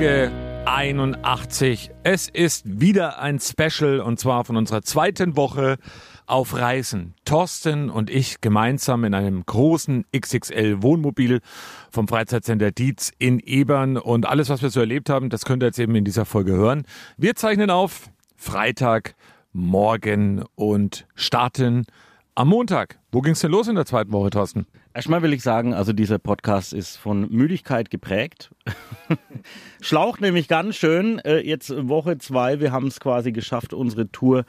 Folge 81. Es ist wieder ein Special und zwar von unserer zweiten Woche auf Reisen. Thorsten und ich gemeinsam in einem großen XXL Wohnmobil vom Freizeitcenter Dietz in Ebern und alles, was wir so erlebt haben, das könnt ihr jetzt eben in dieser Folge hören. Wir zeichnen auf Freitag, morgen und starten am Montag. Wo ging's denn los in der zweiten Woche, Thorsten? Erstmal will ich sagen, also dieser Podcast ist von Müdigkeit geprägt. Schlaucht nämlich ganz schön. Äh, jetzt Woche zwei, wir haben es quasi geschafft, unsere Tour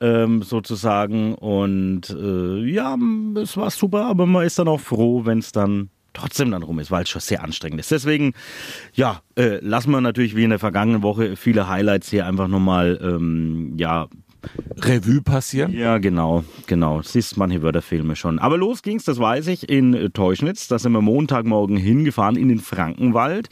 ähm, sozusagen. Und äh, ja, es war super, aber man ist dann auch froh, wenn es dann trotzdem dann rum ist, weil es schon sehr anstrengend ist. Deswegen, ja, äh, lassen wir natürlich wie in der vergangenen Woche viele Highlights hier einfach nochmal, ähm, ja, Revue passieren? ja, genau, genau. Siehst manche Wörterfilme schon. Aber los ging's, das weiß ich, in Teuschnitz. Da sind wir Montagmorgen hingefahren in den Frankenwald.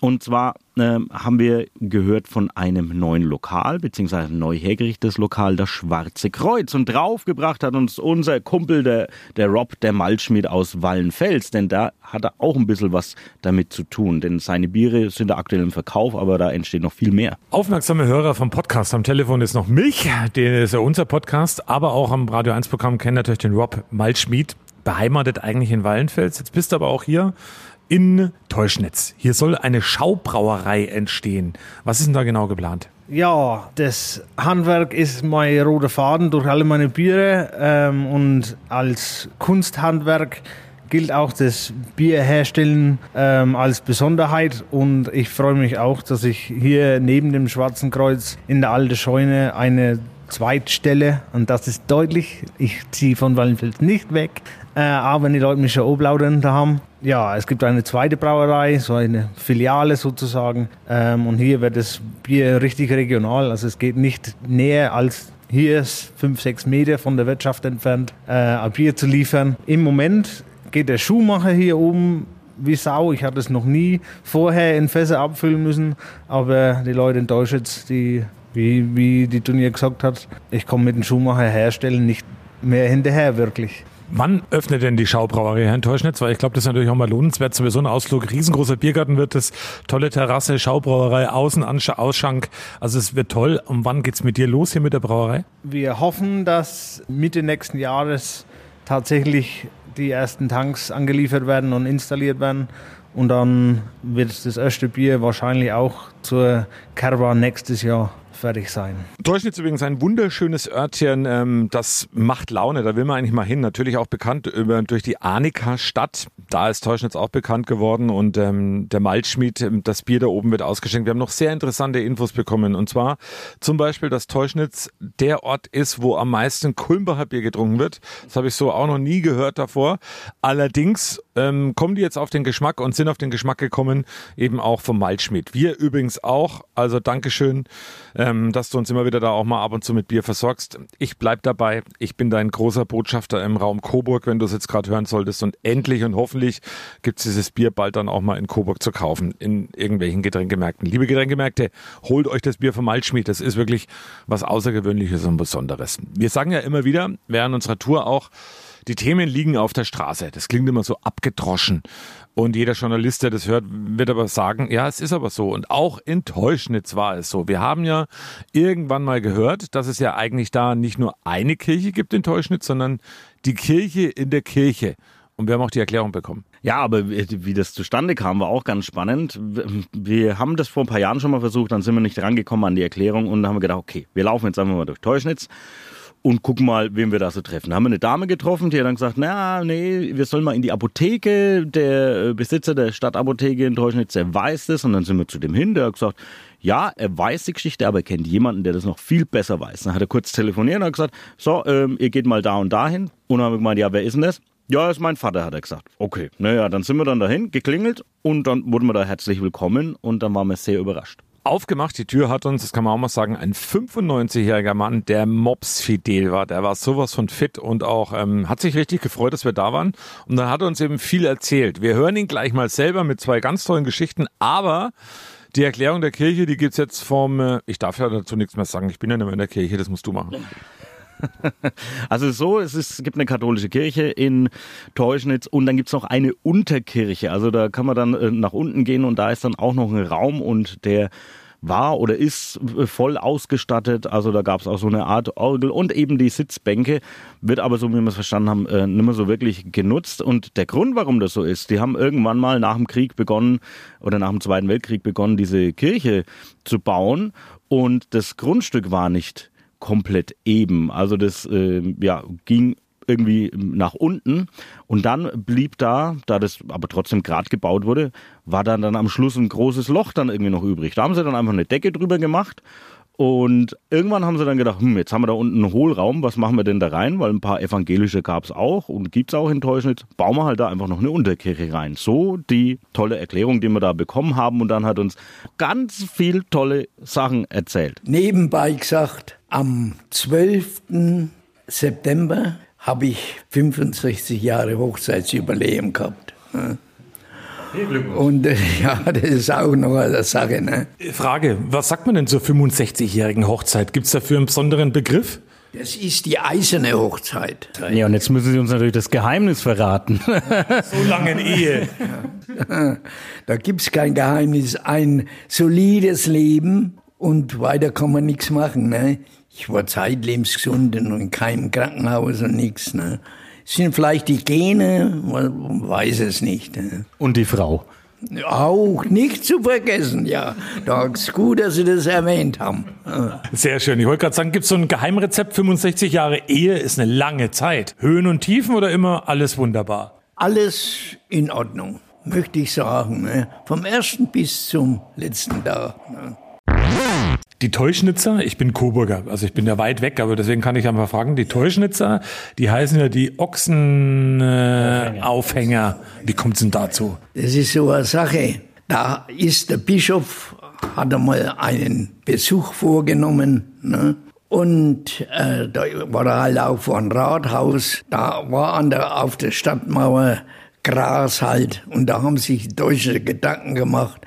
Und zwar ähm, haben wir gehört von einem neuen Lokal, beziehungsweise neu hergerichtetes Lokal, das Schwarze Kreuz. Und draufgebracht hat uns unser Kumpel, der, der Rob, der Malschmied aus Wallenfels. Denn da hat er auch ein bisschen was damit zu tun. Denn seine Biere sind aktuell im Verkauf, aber da entsteht noch viel mehr. Aufmerksame Hörer vom Podcast am Telefon ist noch mich, der ist ja unser Podcast, aber auch am Radio 1 Programm kennen natürlich den Rob Malschmied, beheimatet eigentlich in Wallenfels. Jetzt bist du aber auch hier in Teuschnitz. Hier soll eine Schaubrauerei entstehen. Was ist denn da genau geplant? Ja, das Handwerk ist mein roter Faden durch alle meine Biere ähm, und als Kunsthandwerk gilt auch das Bierherstellen ähm, als Besonderheit und ich freue mich auch, dass ich hier neben dem Schwarzen Kreuz in der alten Scheune eine Zweitstelle und das ist deutlich, ich ziehe von Wallenfels nicht weg, äh, aber wenn die Leute mich schon oblaudern haben. Ja, es gibt eine zweite Brauerei, so eine Filiale sozusagen. Ähm, und hier wird das Bier richtig regional. Also es geht nicht näher als hier ist fünf, sechs Meter von der Wirtschaft entfernt, äh, ein Bier zu liefern. Im Moment geht der Schuhmacher hier oben wie Sau. Ich hatte es noch nie vorher in Fässer abfüllen müssen, aber die Leute in Deutschland, die, wie, wie die Turnier gesagt hat, ich komme mit dem Schuhmacher herstellen nicht mehr hinterher wirklich. Wann öffnet denn die Schaubrauerei hier in Teuschnitz? Weil ich glaube, das ist natürlich auch mal lohnenswert. Sowieso ein Ausflug. Riesengroßer Biergarten wird es. Tolle Terrasse, Schaubrauerei, Außen, Ausschank. Also es wird toll. Und wann geht's mit dir los hier mit der Brauerei? Wir hoffen, dass Mitte nächsten Jahres tatsächlich die ersten Tanks angeliefert werden und installiert werden. Und dann wird das erste Bier wahrscheinlich auch zur Caravan nächstes Jahr fertig sein. Teuschnitz übrigens ein wunderschönes Örtchen, ähm, das macht Laune, da will man eigentlich mal hin. Natürlich auch bekannt über, durch die Arnika-Stadt, da ist Teuschnitz auch bekannt geworden und ähm, der Malzschmied, ähm, das Bier da oben wird ausgeschenkt. Wir haben noch sehr interessante Infos bekommen und zwar zum Beispiel, dass Teuschnitz der Ort ist, wo am meisten Kulmbacher Bier getrunken wird. Das habe ich so auch noch nie gehört davor. Allerdings ähm, kommen die jetzt auf den Geschmack und sind auf den Geschmack gekommen, eben auch vom Malzschmied. Wir übrigens auch, also Dankeschön, ähm, dass du uns immer wieder da auch mal ab und zu mit Bier versorgst. Ich bleib dabei. Ich bin dein großer Botschafter im Raum Coburg, wenn du es jetzt gerade hören solltest. Und endlich und hoffentlich gibt's dieses Bier bald dann auch mal in Coburg zu kaufen, in irgendwelchen Getränkemärkten. Liebe Getränkemärkte, holt euch das Bier vom Malzschmied. Das ist wirklich was Außergewöhnliches und Besonderes. Wir sagen ja immer wieder, während unserer Tour auch, die Themen liegen auf der Straße. Das klingt immer so abgedroschen. Und jeder Journalist, der das hört, wird aber sagen, ja, es ist aber so. Und auch in Teuschnitz war es so. Wir haben ja irgendwann mal gehört, dass es ja eigentlich da nicht nur eine Kirche gibt in Teuschnitz, sondern die Kirche in der Kirche. Und wir haben auch die Erklärung bekommen. Ja, aber wie das zustande kam, war auch ganz spannend. Wir haben das vor ein paar Jahren schon mal versucht, dann sind wir nicht rangekommen an die Erklärung und haben wir gedacht, okay, wir laufen jetzt einfach mal durch Teuschnitz und gucken mal, wen wir da so treffen. Da haben wir eine Dame getroffen, die hat dann gesagt, na, nee, wir sollen mal in die Apotheke. Der äh, Besitzer der Stadtapotheke in Teuschnitz, der weiß das. Und dann sind wir zu dem hin, der hat gesagt, ja, er weiß die Geschichte, aber er kennt jemanden, der das noch viel besser weiß. Dann hat er kurz telefoniert und hat gesagt, so, ähm, ihr geht mal da und dahin. Und dann haben wir gemeint, ja, wer ist denn das? Ja, ist mein Vater, hat er gesagt. Okay, naja, dann sind wir dann dahin, geklingelt und dann wurden wir da herzlich willkommen und dann waren wir sehr überrascht. Aufgemacht, die Tür hat uns, das kann man auch mal sagen, ein 95-jähriger Mann, der Mops fidel war. Der war sowas von fit und auch ähm, hat sich richtig gefreut, dass wir da waren. Und dann hat er uns eben viel erzählt. Wir hören ihn gleich mal selber mit zwei ganz tollen Geschichten, aber die Erklärung der Kirche, die gibt's jetzt vom, äh, ich darf ja dazu nichts mehr sagen, ich bin ja nicht mehr in der Kirche, das musst du machen. Also so, es, ist, es gibt eine katholische Kirche in Teuschnitz und dann gibt's noch eine Unterkirche. Also da kann man dann äh, nach unten gehen und da ist dann auch noch ein Raum und der war oder ist äh, voll ausgestattet. Also da gab's auch so eine Art Orgel und eben die Sitzbänke, wird aber, so wie wir es verstanden haben, äh, nicht mehr so wirklich genutzt. Und der Grund, warum das so ist, die haben irgendwann mal nach dem Krieg begonnen oder nach dem Zweiten Weltkrieg begonnen, diese Kirche zu bauen und das Grundstück war nicht komplett eben. Also das äh, ja, ging irgendwie nach unten und dann blieb da, da das aber trotzdem gerade gebaut wurde, war dann, dann am Schluss ein großes Loch dann irgendwie noch übrig. Da haben sie dann einfach eine Decke drüber gemacht und irgendwann haben sie dann gedacht, hm, jetzt haben wir da unten einen Hohlraum, was machen wir denn da rein? Weil ein paar evangelische gab's auch und gibt's auch in Teuschnitz. Bauen wir halt da einfach noch eine Unterkirche rein. So die tolle Erklärung, die wir da bekommen haben und dann hat uns ganz viel tolle Sachen erzählt. Nebenbei gesagt, am 12. September habe ich 65 Jahre Hochzeitsjubiläum gehabt. ne? Und äh, ja, das ist auch noch eine Sache. Ne? Frage, was sagt man denn zur 65-jährigen Hochzeit? Gibt es dafür einen besonderen Begriff? Das ist die eiserne Hochzeit. Ja, und jetzt müssen Sie uns natürlich das Geheimnis verraten. So lange in Ehe. Da gibt's kein Geheimnis. Ein solides Leben und weiter kann man nichts machen. Ne? Ich war zeitlebens gesund und in keinem Krankenhaus und nichts. Ne? Sind vielleicht die Gene, man weiß es nicht. Ne? Und die Frau. Auch nicht zu vergessen, ja. Da ist gut, dass Sie das erwähnt haben. Sehr schön. Ich wollte gerade sagen, gibt es so ein Geheimrezept? 65 Jahre Ehe ist eine lange Zeit. Höhen und Tiefen oder immer alles wunderbar? Alles in Ordnung, möchte ich sagen. Ne? Vom ersten bis zum letzten Tag. Ne? Die Teuschnitzer, ich bin Coburger, also ich bin ja weit weg, aber deswegen kann ich einfach fragen, die Teuschnitzer, die heißen ja die Ochsenaufhänger. Äh, Aufhänger. Wie kommt es denn dazu? Das ist so eine Sache. Da ist der Bischof, hat einmal einen Besuch vorgenommen. Ne? Und äh, da war er halt auch vor einem Rathaus. Da war an der, auf der Stadtmauer Gras halt. Und da haben sich die Deutschen Gedanken gemacht.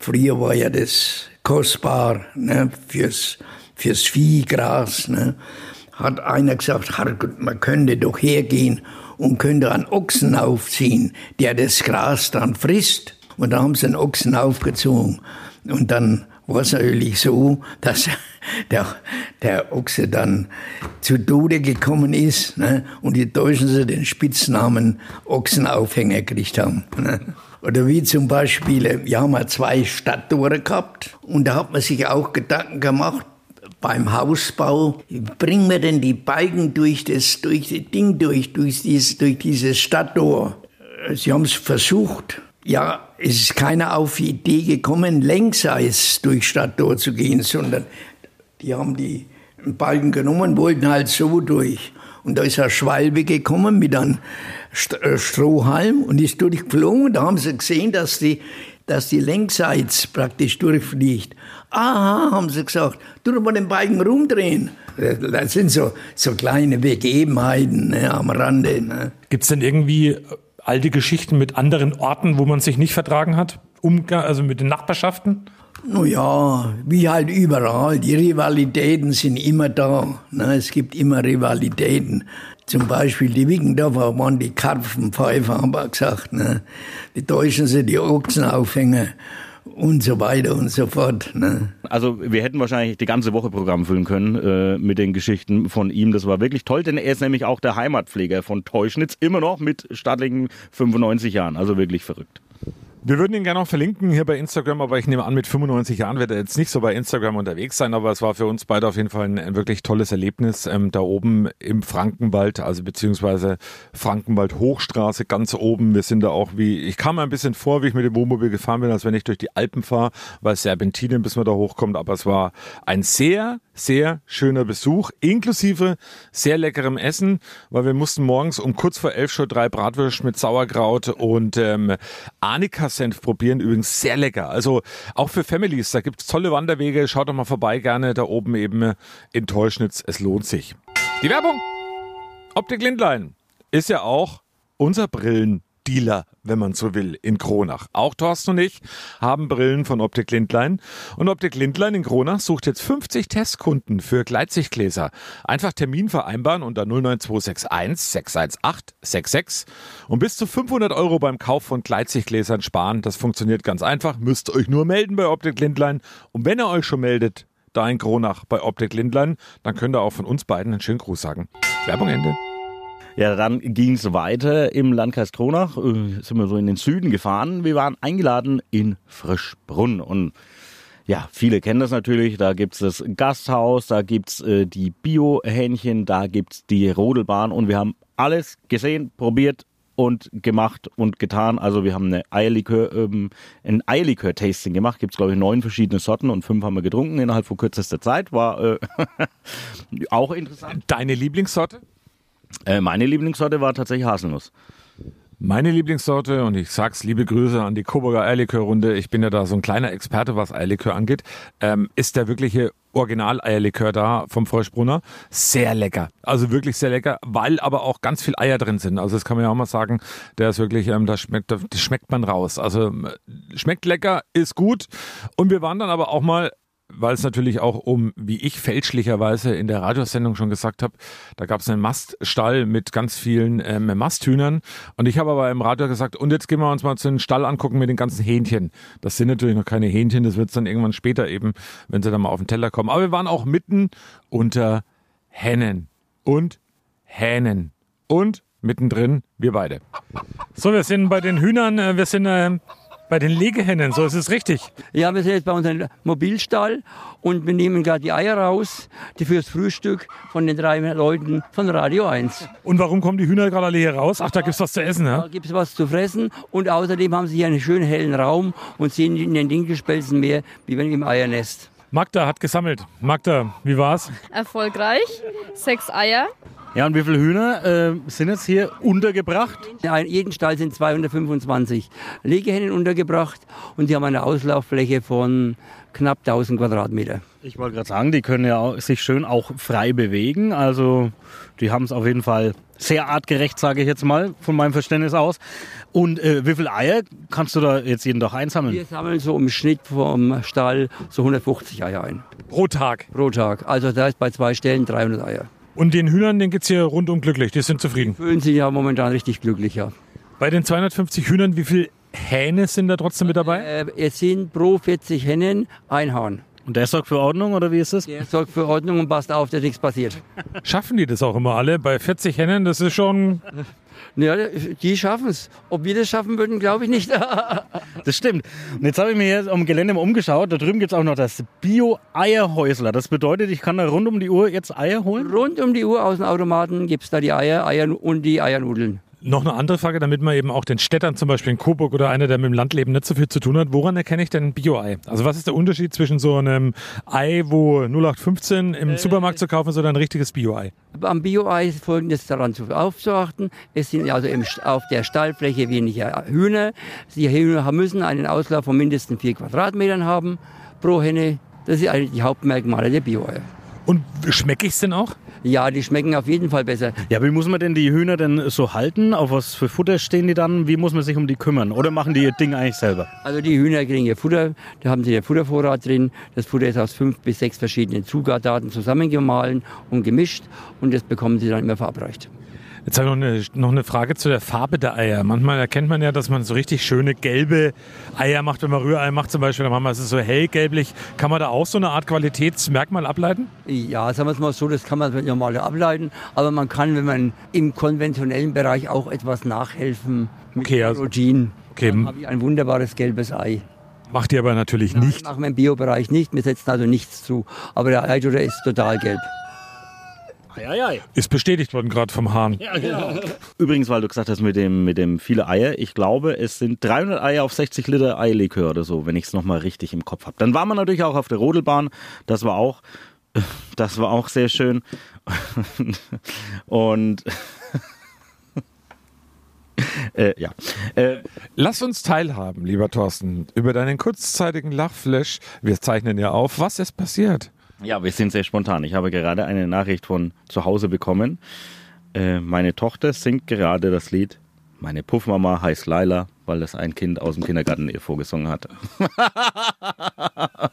Früher war ja das kostbar ne, fürs, fürs Viehgras. Ne. Hat einer gesagt, man könnte doch hergehen und könnte einen Ochsen aufziehen, der das Gras dann frisst. Und da haben sie einen Ochsen aufgezogen. Und dann war es natürlich so, dass der, der Ochse dann zu Tode gekommen ist ne? und die Deutschen sie den Spitznamen Ochsenaufhänger gekriegt haben. Ne? Oder wie zum Beispiel, wir haben mal zwei Stadttore gehabt und da hat man sich auch Gedanken gemacht, beim Hausbau, bringen wir denn die Balken durch das, durch das Ding durch, durch dieses, durch dieses Stadttor? Sie haben es versucht. Ja, es ist keiner auf die Idee gekommen, längsseits durch Stadttor zu gehen, sondern die haben die Balken genommen, wollten halt so durch. Und da ist ein Schwalbe gekommen mit einem äh, Strohhalm und ist durchgeflogen. Da haben sie gesehen, dass die, dass die längsseits praktisch durchfliegt. Aha, haben sie gesagt, tu mal den Balken rumdrehen. Das sind so, so kleine Begebenheiten ne, am Rande. Ne. Gibt es denn irgendwie äh, alte Geschichten mit anderen Orten, wo man sich nicht vertragen hat? Umgang, also mit den Nachbarschaften? Nun ja, wie halt überall. Die Rivalitäten sind immer da. Ne? Es gibt immer Rivalitäten. Zum Beispiel die Wiggendorfer waren die Karpfenpfeifer, haben wir gesagt. Ne? Die Deutschen sind die Ochsenaufhänger und so weiter und so fort. Ne? Also wir hätten wahrscheinlich die ganze Woche Programm füllen können äh, mit den Geschichten von ihm. Das war wirklich toll, denn er ist nämlich auch der Heimatpfleger von Teuschnitz, immer noch mit stattlichen 95 Jahren. Also wirklich verrückt. Wir würden ihn gerne noch verlinken hier bei Instagram, aber ich nehme an, mit 95 Jahren wird er jetzt nicht so bei Instagram unterwegs sein, aber es war für uns beide auf jeden Fall ein, ein wirklich tolles Erlebnis ähm, da oben im Frankenwald, also beziehungsweise Frankenwald Hochstraße ganz oben. Wir sind da auch wie, ich kam mir ein bisschen vor, wie ich mit dem Wohnmobil gefahren bin, als wenn ich durch die Alpen fahre, weil es Serpentinen, bis man da hochkommt, aber es war ein sehr, sehr schöner Besuch, inklusive sehr leckerem Essen, weil wir mussten morgens um kurz vor elf schon drei Bratwürste mit Sauerkraut und ähm, Arnika-Senf probieren. Übrigens sehr lecker. Also auch für Families, da gibt's tolle Wanderwege. Schaut doch mal vorbei gerne da oben eben in Teuschnitz. Es lohnt sich. Die Werbung. Optik Lindlein ist ja auch unser Brillendealer, wenn man so will, in Kronach. Auch Thorsten und ich haben Brillen von Optik Lindlein. Und Optik Lindlein in Kronach sucht jetzt 50 Testkunden für Gleitsichtgläser. Einfach Termin vereinbaren unter 09261 618 66 und bis zu 500 Euro beim Kauf von Gleitsichtgläsern sparen. Das funktioniert ganz einfach. Müsst euch nur melden bei Optik Lindlein. Und wenn ihr euch schon meldet, da in Kronach bei Optik Lindlein, dann könnt ihr auch von uns beiden einen schönen Gruß sagen. Werbung Ende. Ja, dann ging es weiter im Landkreis Kronach, äh, sind wir so in den Süden gefahren. Wir waren eingeladen in Frischbrunn und ja, viele kennen das natürlich. Da gibt's das Gasthaus, da gibt's äh, die Bio-Hähnchen, da gibt's die Rodelbahn und wir haben alles gesehen, probiert und gemacht und getan. Also wir haben eine Eierlikör, ähm, ein Eierlikör-Tasting gemacht. Gibt's glaube ich neun verschiedene Sorten und fünf haben wir getrunken innerhalb von kürzester Zeit. War äh, auch interessant. Deine Lieblingssorte? Äh, meine Lieblingssorte war tatsächlich Haselnuss. Meine Lieblingssorte, und ich sag's liebe Grüße an die Coburger Eierlikör-Runde, ich bin ja da so ein kleiner Experte, was Eierlikör angeht, ähm, ist der wirkliche Original-Eierlikör da vom Froschbrunner. Sehr lecker. Also wirklich sehr lecker, weil aber auch ganz viel Eier drin sind. Also das kann man ja auch mal sagen, der ist wirklich, ähm, da schmeckt, das schmeckt man raus. Also ähm, schmeckt lecker, ist gut. Und wir waren dann aber auch mal weil es natürlich auch um, wie ich fälschlicherweise in der Radiosendung schon gesagt habe, da gab es einen Maststall mit ganz vielen ähm, Masthühnern. Und ich habe aber im Radio gesagt, und jetzt gehen wir uns mal zu einem Stall angucken mit den ganzen Hähnchen. Das sind natürlich noch keine Hähnchen, das wird dann irgendwann später eben, wenn sie dann mal auf den Teller kommen. Aber wir waren auch mitten unter Hennen und Hähnen und mittendrin wir beide. So, wir sind bei den Hühnern, äh, wir sind äh, bei den Legehennen, so ist es richtig. Ja, wir sind jetzt bei unserem Mobilstall und wir nehmen gerade die Eier raus, die fürs Frühstück von den drei Leuten von Radio 1. Und warum kommen die Hühner gerade alle hier raus? Ach, da gibt's was zu essen, Da ja? gibt es was zu fressen und außerdem haben sie hier einen schönen hellen Raum und sehen in den Dinkelspelzen mehr, wie wenn im Eiernest. Magda hat gesammelt. Magda, wie war's? Erfolgreich. Sechs Eier. Ja, und wie viele Hühner äh, sind jetzt hier untergebracht? In jedem Stall sind 225 Legehennen untergebracht und die haben eine Auslauffläche von knapp 1000 Quadratmeter. Ich wollte gerade sagen, die können ja auch, sich schön auch frei bewegen. Also die haben es auf jeden Fall sehr artgerecht, sage ich jetzt mal, von meinem Verständnis aus. Und äh, wie viele Eier kannst du da jetzt jeden Tag einsammeln? Wir sammeln so im Schnitt vom Stall so 150 Eier ein Pro Tag. pro Tag. Also da ist bei zwei Stellen 300 Eier. Und den Hühnern, den geht's hier rundum glücklich. Die sind zufrieden. Fühlen sich ja momentan richtig glücklich, ja. Bei den 250 Hühnern, wie viele Hähne sind da trotzdem mit dabei? Äh, es sind pro 40 Hennen ein Hahn. Und der sorgt für Ordnung oder wie ist das? Der sorgt für Ordnung und passt auf, dass nichts passiert. Schaffen die das auch immer alle? Bei 40 Hennen, das ist schon. Ja, die schaffen es. Ob wir das schaffen würden, glaube ich nicht. Das stimmt. Und jetzt habe ich mir hier am Gelände mal umgeschaut. Da drüben gibt es auch noch das Bio-Eierhäusler. Das bedeutet, ich kann da rund um die Uhr jetzt Eier holen? Rund um die Uhr aus dem Automaten gibt es da die Eier, Eier und die Eiernudeln. Noch eine andere Frage, damit man eben auch den Städtern zum Beispiel in Coburg oder einer, der mit dem Landleben nicht so viel zu tun hat, woran erkenne ich denn ein Bio-Ei? Also was ist der Unterschied zwischen so einem Ei, wo 0815 im Supermarkt zu kaufen ist, oder ein richtiges Bio-Ei? Am Bio-Ei ist folgendes daran zu aufzuachten. Es sind also im, auf der Stallfläche weniger Hühner. Die Hühner müssen einen Auslauf von mindestens vier Quadratmetern haben pro Henne. Das sind eigentlich die Hauptmerkmale der Bio-Eier. Und schmecke ich es denn auch? Ja, die schmecken auf jeden Fall besser. Ja, wie muss man denn die Hühner denn so halten? Auf was für Futter stehen die dann? Wie muss man sich um die kümmern? Oder machen die ihr Ding eigentlich selber? Also die Hühner kriegen ihr Futter, da haben sie ihr Futtervorrat drin. Das Futter ist aus fünf bis sechs verschiedenen Zutaten zusammengemahlen und gemischt und das bekommen sie dann immer verabreicht. Jetzt habe ich noch eine, noch eine Frage zu der Farbe der Eier. Manchmal erkennt man ja, dass man so richtig schöne gelbe Eier macht, wenn man Rührei macht zum Beispiel. Dann manchmal ist es so hellgelblich. Kann man da auch so eine Art Qualitätsmerkmal ableiten? Ja, sagen wir es mal so, das kann man normal ableiten, aber man kann, wenn man im konventionellen Bereich auch etwas nachhelfen mit Okay, also- Kerogen. Okay, Dann habe ich ein wunderbares gelbes Ei. macht ihr aber natürlich nicht. Machen wir im Biobereich nicht, wir setzen also nichts zu. Aber der Eidure ist total gelb. Ist bestätigt worden gerade vom Hahn. Übrigens, weil du gesagt hast mit dem, mit dem viele Eier, ich glaube, es sind 300 Eier auf 60 Liter Eierlikör oder so, wenn ich es nochmal richtig im Kopf habe. Dann waren wir natürlich auch auf der Rodelbahn, das war auch, das war auch sehr schön. Und äh, ja, äh, Lass uns teilhaben, lieber Thorsten, über deinen kurzzeitigen Lachflash. Wir zeichnen ja auf, was ist passiert. Ja, wir sind sehr spontan. Ich habe gerade eine Nachricht von zu Hause bekommen. Äh, meine Tochter singt gerade das Lied Meine Puffmama heißt Laila, weil das ein Kind aus dem Kindergarten ihr vorgesungen hat.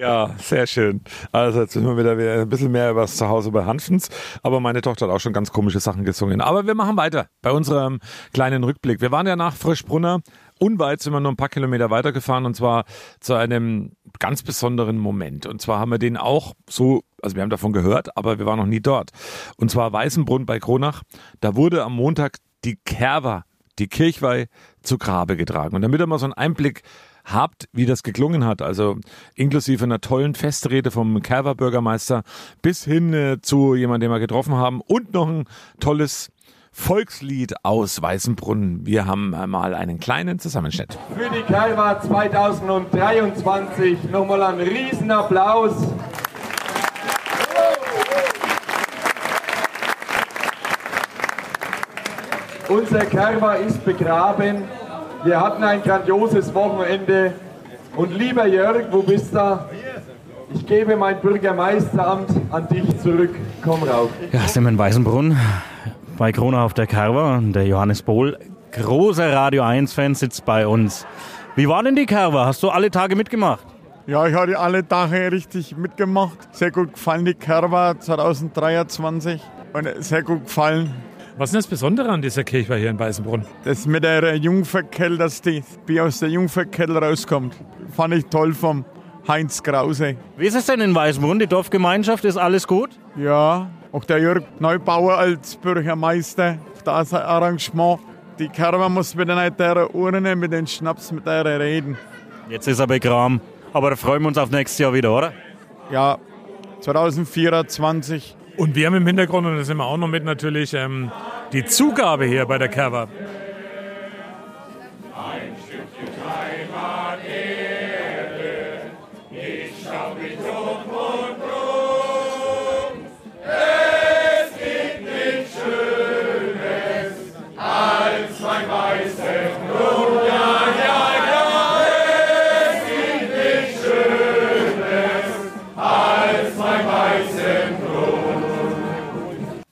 Ja, sehr schön. Also jetzt sind wir wieder, wieder ein bisschen mehr über das Zuhause bei Hanfens. Aber meine Tochter hat auch schon ganz komische Sachen gesungen. Aber wir machen weiter bei unserem kleinen Rückblick. Wir waren ja nach Frischbrunner. Unweit sind wir nur ein paar Kilometer weitergefahren und zwar zu einem ganz besonderen Moment. Und zwar haben wir den auch so, also wir haben davon gehört, aber wir waren noch nie dort. Und zwar Weißenbrunn bei Kronach. Da wurde am Montag die Kerwa, die Kirchweih, zu Grabe getragen. Und damit ihr mal so einen Einblick habt, wie das geklungen hat, also inklusive einer tollen Festrede vom Kerwer Bürgermeister bis hin äh, zu jemandem, den wir getroffen haben und noch ein tolles Volkslied aus Weißenbrunn. Wir haben mal einen kleinen Zusammenschnitt. Für die Kalva 2023 nochmal einen Riesenapplaus. Unser Kerwa ist begraben. Wir hatten ein grandioses Wochenende. Und lieber Jörg, wo bist du? Ich gebe mein Bürgermeisteramt an dich zurück. Komm rauf. Ja, sind wir in Weißenbrunn bei Krona auf der Kerwa. Und Der Johannes Bohl, großer Radio 1-Fan, sitzt bei uns. Wie war denn die Kerwa? Hast du alle Tage mitgemacht? Ja, ich hatte alle Tage richtig mitgemacht. Sehr gut gefallen, die Kerwa 2023. Und sehr gut gefallen. Was ist denn das Besondere an dieser Kirche hier in Weißenbrunn? Das mit der Jungferkell, dass die Bier aus der Jungferkell rauskommt. Fand ich toll vom Heinz Krause. Wie ist es denn in Weißenbrunn? Die Dorfgemeinschaft, ist alles gut? Ja, auch der Jörg Neubauer als Bürgermeister. Das Arrangement. Die Kerwa muss mit der Urne, mit den Schnaps, mit der reden. Jetzt ist er begraben. Aber da freuen wir uns auf nächstes Jahr wieder, oder? Ja, 2024. Und wir haben im Hintergrund, und das sind wir auch noch mit natürlich, ähm, die Zugabe hier bei der Kerwa.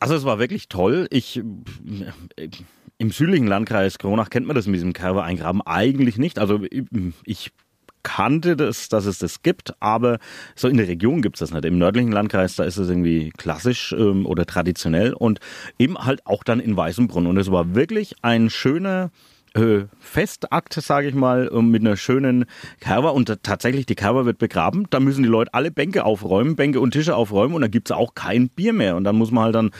Also es war wirklich toll. Ich im südlichen Landkreis Kronach kennt man das mit diesem Kerber eingraben eigentlich nicht. Also ich kannte das, dass es das gibt, aber so in der Region gibt es das nicht. Im nördlichen Landkreis, da ist es irgendwie klassisch ähm, oder traditionell und eben halt auch dann in Weißenbrunn. Und es war wirklich ein schöner äh, Festakt, sage ich mal, äh, mit einer schönen Kerwa. Und tatsächlich, die Kerwa wird begraben. Da müssen die Leute alle Bänke aufräumen, Bänke und Tische aufräumen. Und dann gibt's auch kein Bier mehr. Und dann muss man halt dann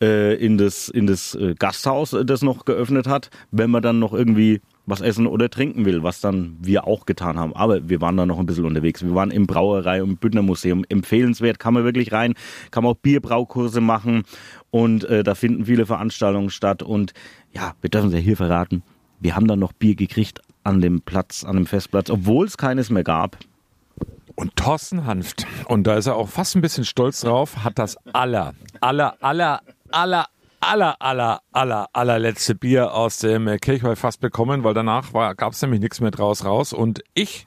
äh, in das, in das äh, Gasthaus, äh, das noch geöffnet hat, wenn man dann noch irgendwie was essen oder trinken will, was dann wir auch getan haben. Aber wir waren da noch ein bisschen unterwegs. Wir waren im Brauerei- und Bündnermuseum. Empfehlenswert, kann man wirklich rein. Kann man auch Bierbraukurse machen. Und äh, da finden viele Veranstaltungen statt. Und ja, wir dürfen es ja hier verraten. Wir haben dann noch Bier gekriegt an dem Platz, an dem Festplatz, obwohl es keines mehr gab. Und Thorsten Hanft, und da ist er auch fast ein bisschen stolz drauf, hat das aller, aller, aller, aller, aller, aller, aller, allerletzte Bier aus dem äh, Kirchweih fast bekommen, weil danach gab es nämlich nichts mehr draus raus. Und ich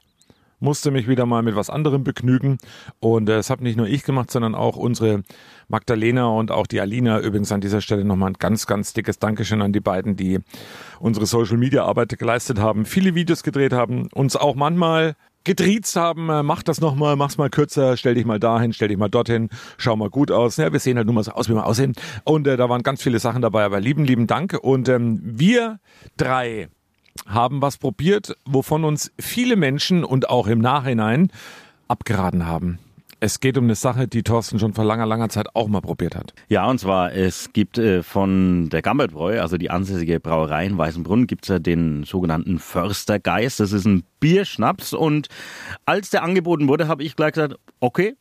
musste mich wieder mal mit was anderem begnügen. Und äh, das habe nicht nur ich gemacht, sondern auch unsere Magdalena und auch die Alina. Übrigens an dieser Stelle nochmal ein ganz, ganz dickes Dankeschön an die beiden, die unsere Social-Media-Arbeit geleistet haben, viele Videos gedreht haben, uns auch manchmal getriezt haben, äh, mach das nochmal, mach's mal kürzer, stell dich mal dahin, stell dich mal dorthin, schau mal gut aus. Ja, wir sehen halt nur mal so aus, wie wir aussehen. Und äh, da waren ganz viele Sachen dabei, aber lieben, lieben Dank. Und ähm, wir drei haben was probiert, wovon uns viele Menschen und auch im Nachhinein abgeraten haben. Es geht um eine Sache, die Thorsten schon vor langer, langer Zeit auch mal probiert hat. Ja, und zwar, es gibt äh, von der Gambertbräu, also die ansässige Brauerei in Weißenbrunn, gibt's ja den sogenannten Förstergeist. Das ist ein Bierschnaps. Und als der angeboten wurde, habe ich gleich gesagt, okay,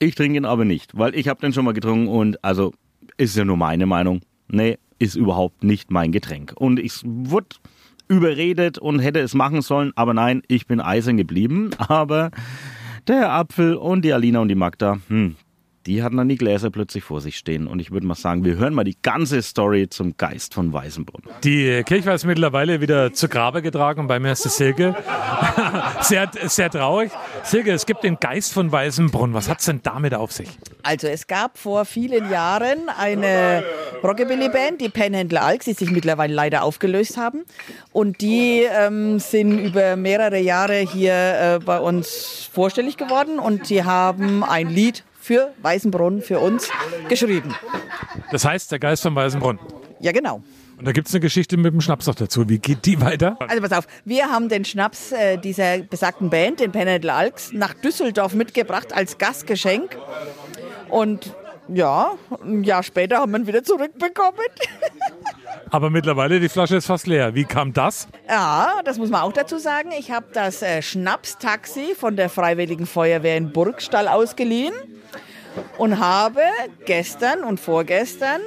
ich trinke ihn aber nicht, weil ich habe den schon mal getrunken und also ist ja nur meine Meinung. Nee, ist überhaupt nicht mein Getränk. Und ich wurde überredet und hätte es machen sollen, aber nein, ich bin eisern geblieben. Aber der Herr Apfel und die Alina und die Magda, hm, die hatten dann die Gläser plötzlich vor sich stehen. Und ich würde mal sagen, wir hören mal die ganze Story zum Geist von Weißenbrunn. Die Kirche ist mittlerweile wieder zu Grabe getragen und bei mir ist die Silke. sehr, sehr traurig. Silke, es gibt den Geist von Weißenbrunn. Was hat's denn damit auf sich? Also es gab vor vielen Jahren eine Rockabilly-Band, die Penhändler Alks, die sich mittlerweile leider aufgelöst haben. Und die ähm, sind über mehrere Jahre hier äh, bei uns vorstellig geworden und die haben ein Lied für Weißenbrunn, für uns, geschrieben. Das heißt, der Geist von Weißenbrunn. Ja, genau. Und da gibt's eine Geschichte mit dem Schnaps noch dazu. Wie geht die weiter? Also pass auf, wir haben den Schnaps äh, dieser besagten Band, den Penhändler Alks, nach Düsseldorf mitgebracht als Gastgeschenk. Und ja, ein Jahr später haben wir ihn wieder zurückbekommen. Aber mittlerweile die Flasche ist fast leer. Wie kam das? Ja, das muss man auch dazu sagen. Ich habe das äh, Schnapstaxi von der Freiwilligen Feuerwehr in Burgstall ausgeliehen und habe gestern und vorgestern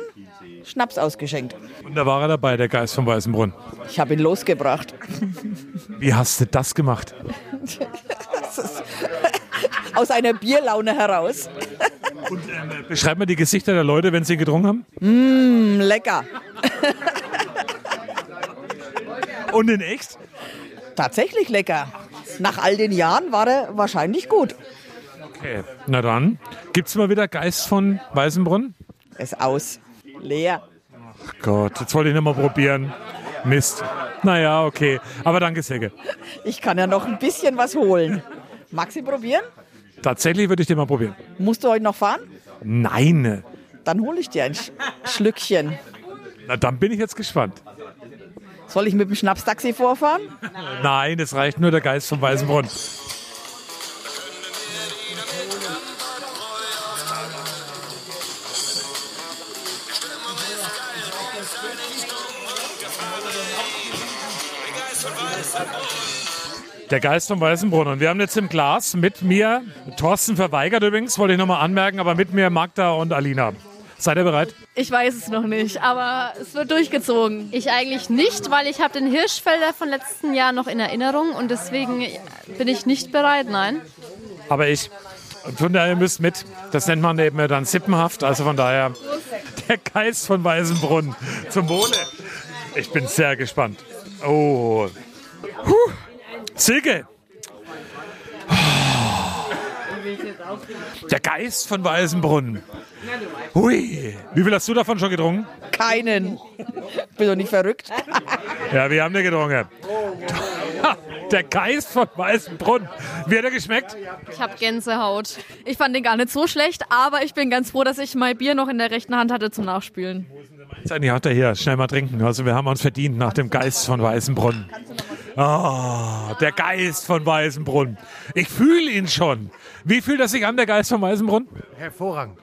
Schnaps ausgeschenkt. Und da war er dabei, der Geist von Weißenbrunn. Ich habe ihn losgebracht. Wie hast du das gemacht? Das ist Aus einer Bierlaune heraus. Beschreib mal die Gesichter der Leute, wenn sie getrunken haben. Mmm, lecker. Und in echt? Tatsächlich lecker. Nach all den Jahren war er wahrscheinlich gut. Okay, na dann. Gibt's mal wieder Geist von Weißenbrunn? Ist aus. Leer. Gott, jetzt wollte ich nicht mal probieren. Mist. Naja, okay. Aber danke, Silke. Ich kann ja noch ein bisschen was holen. Magst du ihn probieren? Tatsächlich würde ich den mal probieren. Musst du heute noch fahren? Nein. Dann hole ich dir ein Sch Schlückchen. Na, dann bin ich jetzt gespannt. Soll ich mit dem Schnapstaxi vorfahren? Nein, es reicht nur der Geist von Weißenbrunn. Der Geist vom Weißenbrunn. Und wir haben jetzt im Glas mit mir, Thorsten verweigert übrigens, wollte ich nochmal anmerken, aber mit mir Magda und Alina. Seid ihr bereit? Ich weiß es noch nicht, aber es wird durchgezogen. Ich eigentlich nicht, weil ich habe den Hirschfelder von letzten Jahr noch in Erinnerung und deswegen bin ich nicht bereit, nein. Aber ich. Von daher ihr müsst mit. Das nennt man eben dann sippenhaft. Also von daher der Geist von Weißenbrunn. Zum Wohle. Ich bin sehr gespannt. Oh. Puh. Silke. Der Geist von Weißenbrunn. Hui. Wie viel hast du davon schon getrunken? Keinen. Bin doch nicht verrückt. Ja, wir haben den getrunken. Der Geist von Weißenbrunn. Wie hat er geschmeckt? Ich habe Gänsehaut. Ich fand den gar nicht so schlecht, aber ich bin ganz froh, dass ich mein Bier noch in der rechten Hand hatte zum Nachspülen. Sani hat er hier. Schnell mal trinken. Also wir haben uns verdient nach dem Geist von Weißenbrunn. Ah, der Geist von Weißenbrunn. Ich fühle ihn schon. Wie fühlt er sich an, der Geist von Weißenbrunn? Hervorragend.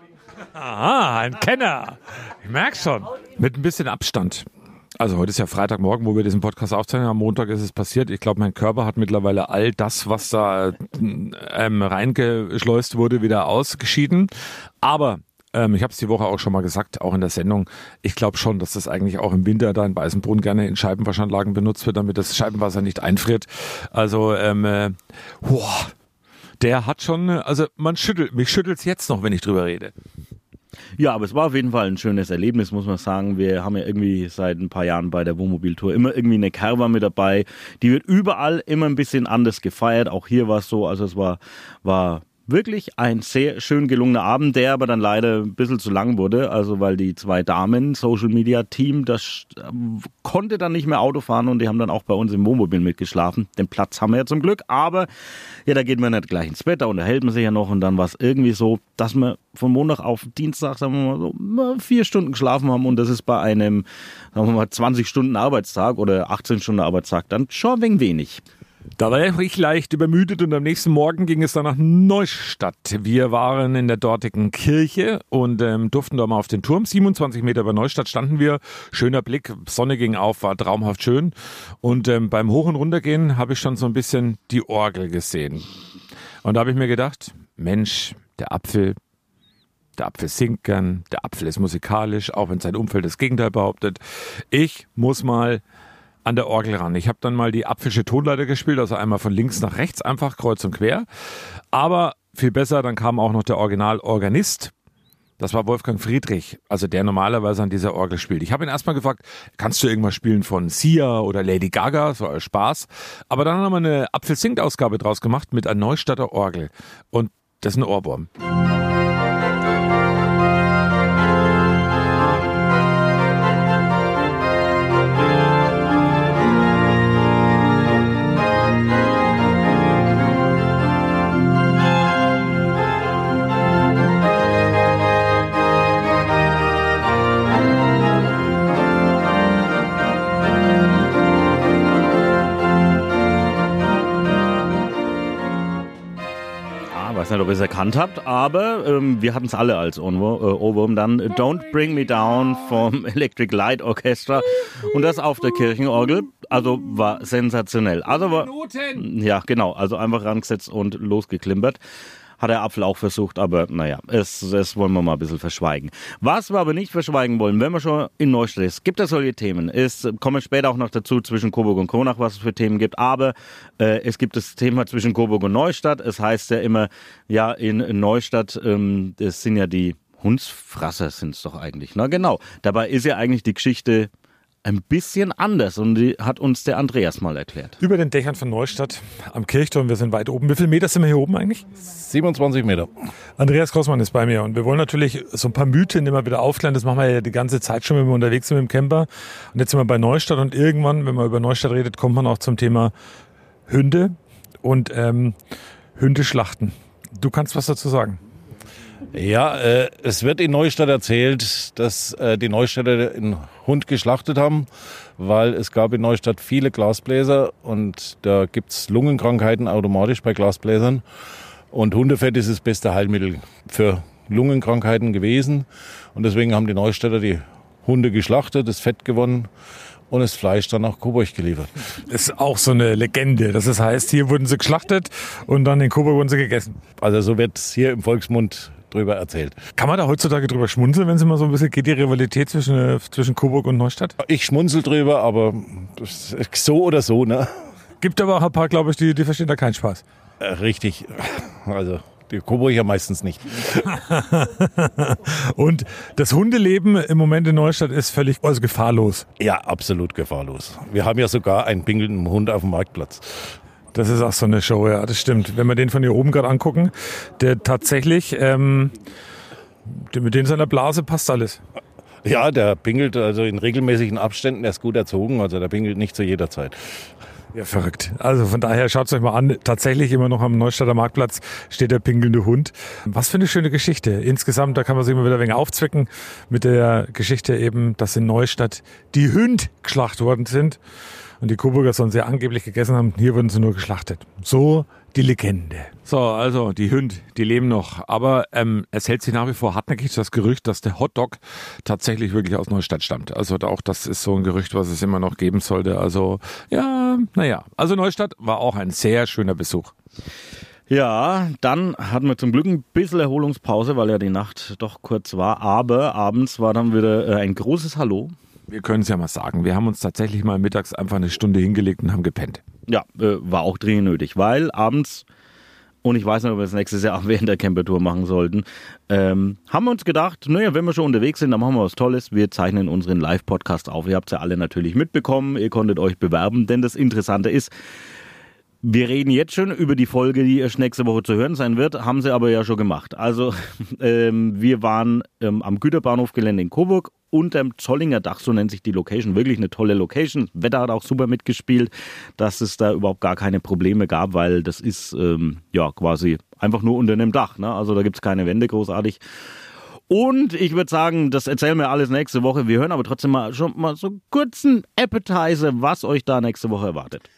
Aha, ein Kenner. Ich merke schon. Mit ein bisschen Abstand. Also heute ist ja Freitagmorgen, wo wir diesen Podcast aufzeichnen. Am Montag ist es passiert. Ich glaube, mein Körper hat mittlerweile all das, was da ähm, reingeschleust wurde, wieder ausgeschieden. Aber ähm, ich habe es die Woche auch schon mal gesagt, auch in der Sendung. Ich glaube schon, dass das eigentlich auch im Winter da in Weißenbrunn gerne in Scheibenwaschanlagen benutzt wird, damit das Scheibenwasser nicht einfriert. Also, ähm, äh, boah, der hat schon, also man schüttelt, mich schüttelt es jetzt noch, wenn ich drüber rede. Ja, aber es war auf jeden Fall ein schönes Erlebnis, muss man sagen. Wir haben ja irgendwie seit ein paar Jahren bei der Wohnmobiltour immer irgendwie eine Kerwa mit dabei. Die wird überall immer ein bisschen anders gefeiert. Auch hier war es so, also es war, war wirklich ein sehr schön gelungener Abend, der aber dann leider ein bisschen zu lang wurde, also weil die zwei Damen, Social Media Team, das äh, konnte dann nicht mehr Auto fahren und die haben dann auch bei uns im Wohnmobil mitgeschlafen. Den Platz haben wir ja zum Glück, aber ja, da geht man nicht gleich ins Bett, da unterhält man sich ja noch und dann war es irgendwie so, dass wir von Montag auf Dienstag, sagen wir mal so, vier Stunden geschlafen haben und das ist bei einem, sagen wir mal, 20 Stunden Arbeitstag oder 18 Stunden Arbeitstag dann schon ein wenig. Da war ich leicht übermüdet und am nächsten Morgen ging es dann nach Neustadt. Wir waren in der dortigen Kirche und ähm, durften da mal auf den Turm. 27 Meter über Neustadt standen wir. Schöner Blick, Sonne ging auf, war traumhaft schön. Und ähm, beim Hoch- und Runtergehen habe ich schon so ein bisschen die Orgel gesehen. Und da habe ich mir gedacht, Mensch, der Apfel, der Apfel singt gern, der Apfel ist musikalisch, auch wenn sein Umfeld das Gegenteil behauptet. Ich muss mal an der Orgel ran. Ich habe dann mal die apfelsche Tonleiter gespielt, also einmal von links nach rechts, einfach kreuz und quer. Aber viel besser, dann kam auch noch der Originalorganist. Das war Wolfgang Friedrich, also der normalerweise an dieser Orgel spielt. Ich habe ihn erstmal gefragt, kannst du irgendwas spielen von Sia oder Lady Gaga, so als Spaß. Aber dann haben wir eine Apfel-Singt-Ausgabe draus gemacht mit einer Neustadter Orgel. Und das ist ein Ohrwurm. Ah, ob ihr es erkannt habt, aber ähm, wir hatten es alle als Ohrwurm, äh, Ohrwurm dann. Don't Bring Me Down vom Electric Light Orchestra und das auf der Kirchenorgel. Also war sensationell. Also war, ja, genau. Also einfach rangesetzt und losgeklimpert. Hat der Apfel auch versucht, aber naja, es, das wollen wir mal ein bisschen verschweigen. Was wir aber nicht verschweigen wollen, wenn wir schon in Neustadt ist, gibt es solche Themen. Es kommen später auch noch dazu zwischen Coburg und Kronach, was es für Themen gibt, aber äh, es gibt das Thema zwischen Coburg und Neustadt. Es heißt ja immer, ja, in Neustadt, ähm, das sind ja die Hundsfrasser sind es doch eigentlich. Na genau. Dabei ist ja eigentlich die Geschichte ein bisschen anders und die hat uns der Andreas mal erklärt. Über den Dächern von Neustadt am Kirchturm, wir sind weit oben. Wie viele Meter sind wir hier oben eigentlich? 27 Meter. Andreas Grossmann ist bei mir und wir wollen natürlich so ein paar Mythen immer wieder aufklären. Das machen wir ja die ganze Zeit schon, wenn wir unterwegs sind mit dem Camper. Und jetzt sind wir bei Neustadt und irgendwann, wenn man über Neustadt redet, kommt man auch zum Thema Hunde und ähm, Hunde schlachten. Du kannst was dazu sagen. Ja, äh, es wird in Neustadt erzählt, dass äh, die Neustädter einen Hund geschlachtet haben, weil es gab in Neustadt viele Glasbläser und da gibt's Lungenkrankheiten automatisch bei Glasbläsern. Und Hundefett ist das beste Heilmittel für Lungenkrankheiten gewesen. Und deswegen haben die Neustädter die Hunde geschlachtet, das Fett gewonnen und das Fleisch dann nach Coburg geliefert. Das ist auch so eine Legende. Das heißt, hier wurden sie geschlachtet und dann in Coburg wurden sie gegessen. Also so wird hier im Volksmund drüber erzählt. Kann man da heutzutage drüber schmunzeln, wenn es immer so ein bisschen geht, die Rivalität zwischen, äh, zwischen Coburg und Neustadt? Ich schmunzel drüber, aber so oder so, ne? Gibt aber auch ein paar, glaube ich, die, die verstehen da keinen Spaß. Äh, Richtig. Also die Coburger meistens nicht. Und das Hundeleben im Moment in Neustadt ist völlig also gefahrlos. Ja, absolut gefahrlos. Wir haben ja sogar einen pingelnden Hund auf dem Marktplatz. Das ist auch so eine Show, ja, das stimmt. Wenn wir den von hier oben gerade angucken, der tatsächlich, ähm, der- mit dem seiner Blase passt alles. Ja, der pingelt also in regelmäßigen Abständen. Er ist gut erzogen, also der pingelt nicht zu jeder Zeit. Ja, verrückt. Also von daher schaut es euch mal an. Tatsächlich immer noch am Neustadter Marktplatz steht der pinkelnde Hund. Was für eine schöne Geschichte. Insgesamt, da kann man sich immer wieder ein wenig aufzwicken mit der Geschichte eben, dass in Neustadt die Hünd geschlachtet worden sind. Und die Coburger sollen sie angeblich gegessen haben. Hier wurden sie nur geschlachtet. So die Legende. So, also die Hünd, die leben noch. Aber ähm, es hält sich nach wie vor hartnäckig das Gerücht, dass der Hotdog tatsächlich wirklich aus Neustadt stammt. Also auch das ist so ein Gerücht, was es immer noch geben sollte. Also ja, naja. Also Neustadt war auch ein sehr schöner Besuch. Ja, dann hatten wir zum Glück ein bisschen Erholungspause, weil ja die Nacht doch kurz war. Aber abends war dann wieder äh, ein großes Hallo. Wir können es ja mal sagen. Wir haben uns tatsächlich mal mittags einfach eine Stunde hingelegt und haben gepennt. Ja, äh, war auch dringend nötig, weil abends, und ich weiß nicht, ob wir das nächstes Jahr auch während der Campertour machen sollten, ähm, haben wir uns gedacht, naja, wenn wir schon unterwegs sind, dann machen wir was Tolles. Wir zeichnen unseren Live-Podcast auf. Ihr habt es ja alle natürlich mitbekommen. Ihr konntet euch bewerben, denn das Interessante ist, wir reden jetzt schon über die Folge, die erst nächste Woche zu hören sein wird, haben sie aber ja schon gemacht. Also ähm, wir waren ähm, am Güterbahnhofgelände in Coburg unterm Zollinger Dach, so nennt sich die Location, wirklich eine tolle Location. Wetter hat auch super mitgespielt, dass es da überhaupt gar keine Probleme gab, weil das ist ähm, ja quasi einfach nur unter einem Dach. Ne? Also da gibt's keine Wände großartig. Und ich würde sagen, das erzählen wir alles nächste Woche. Wir hören aber trotzdem mal schon mal so kurzen Appetizer, was euch da nächste Woche erwartet.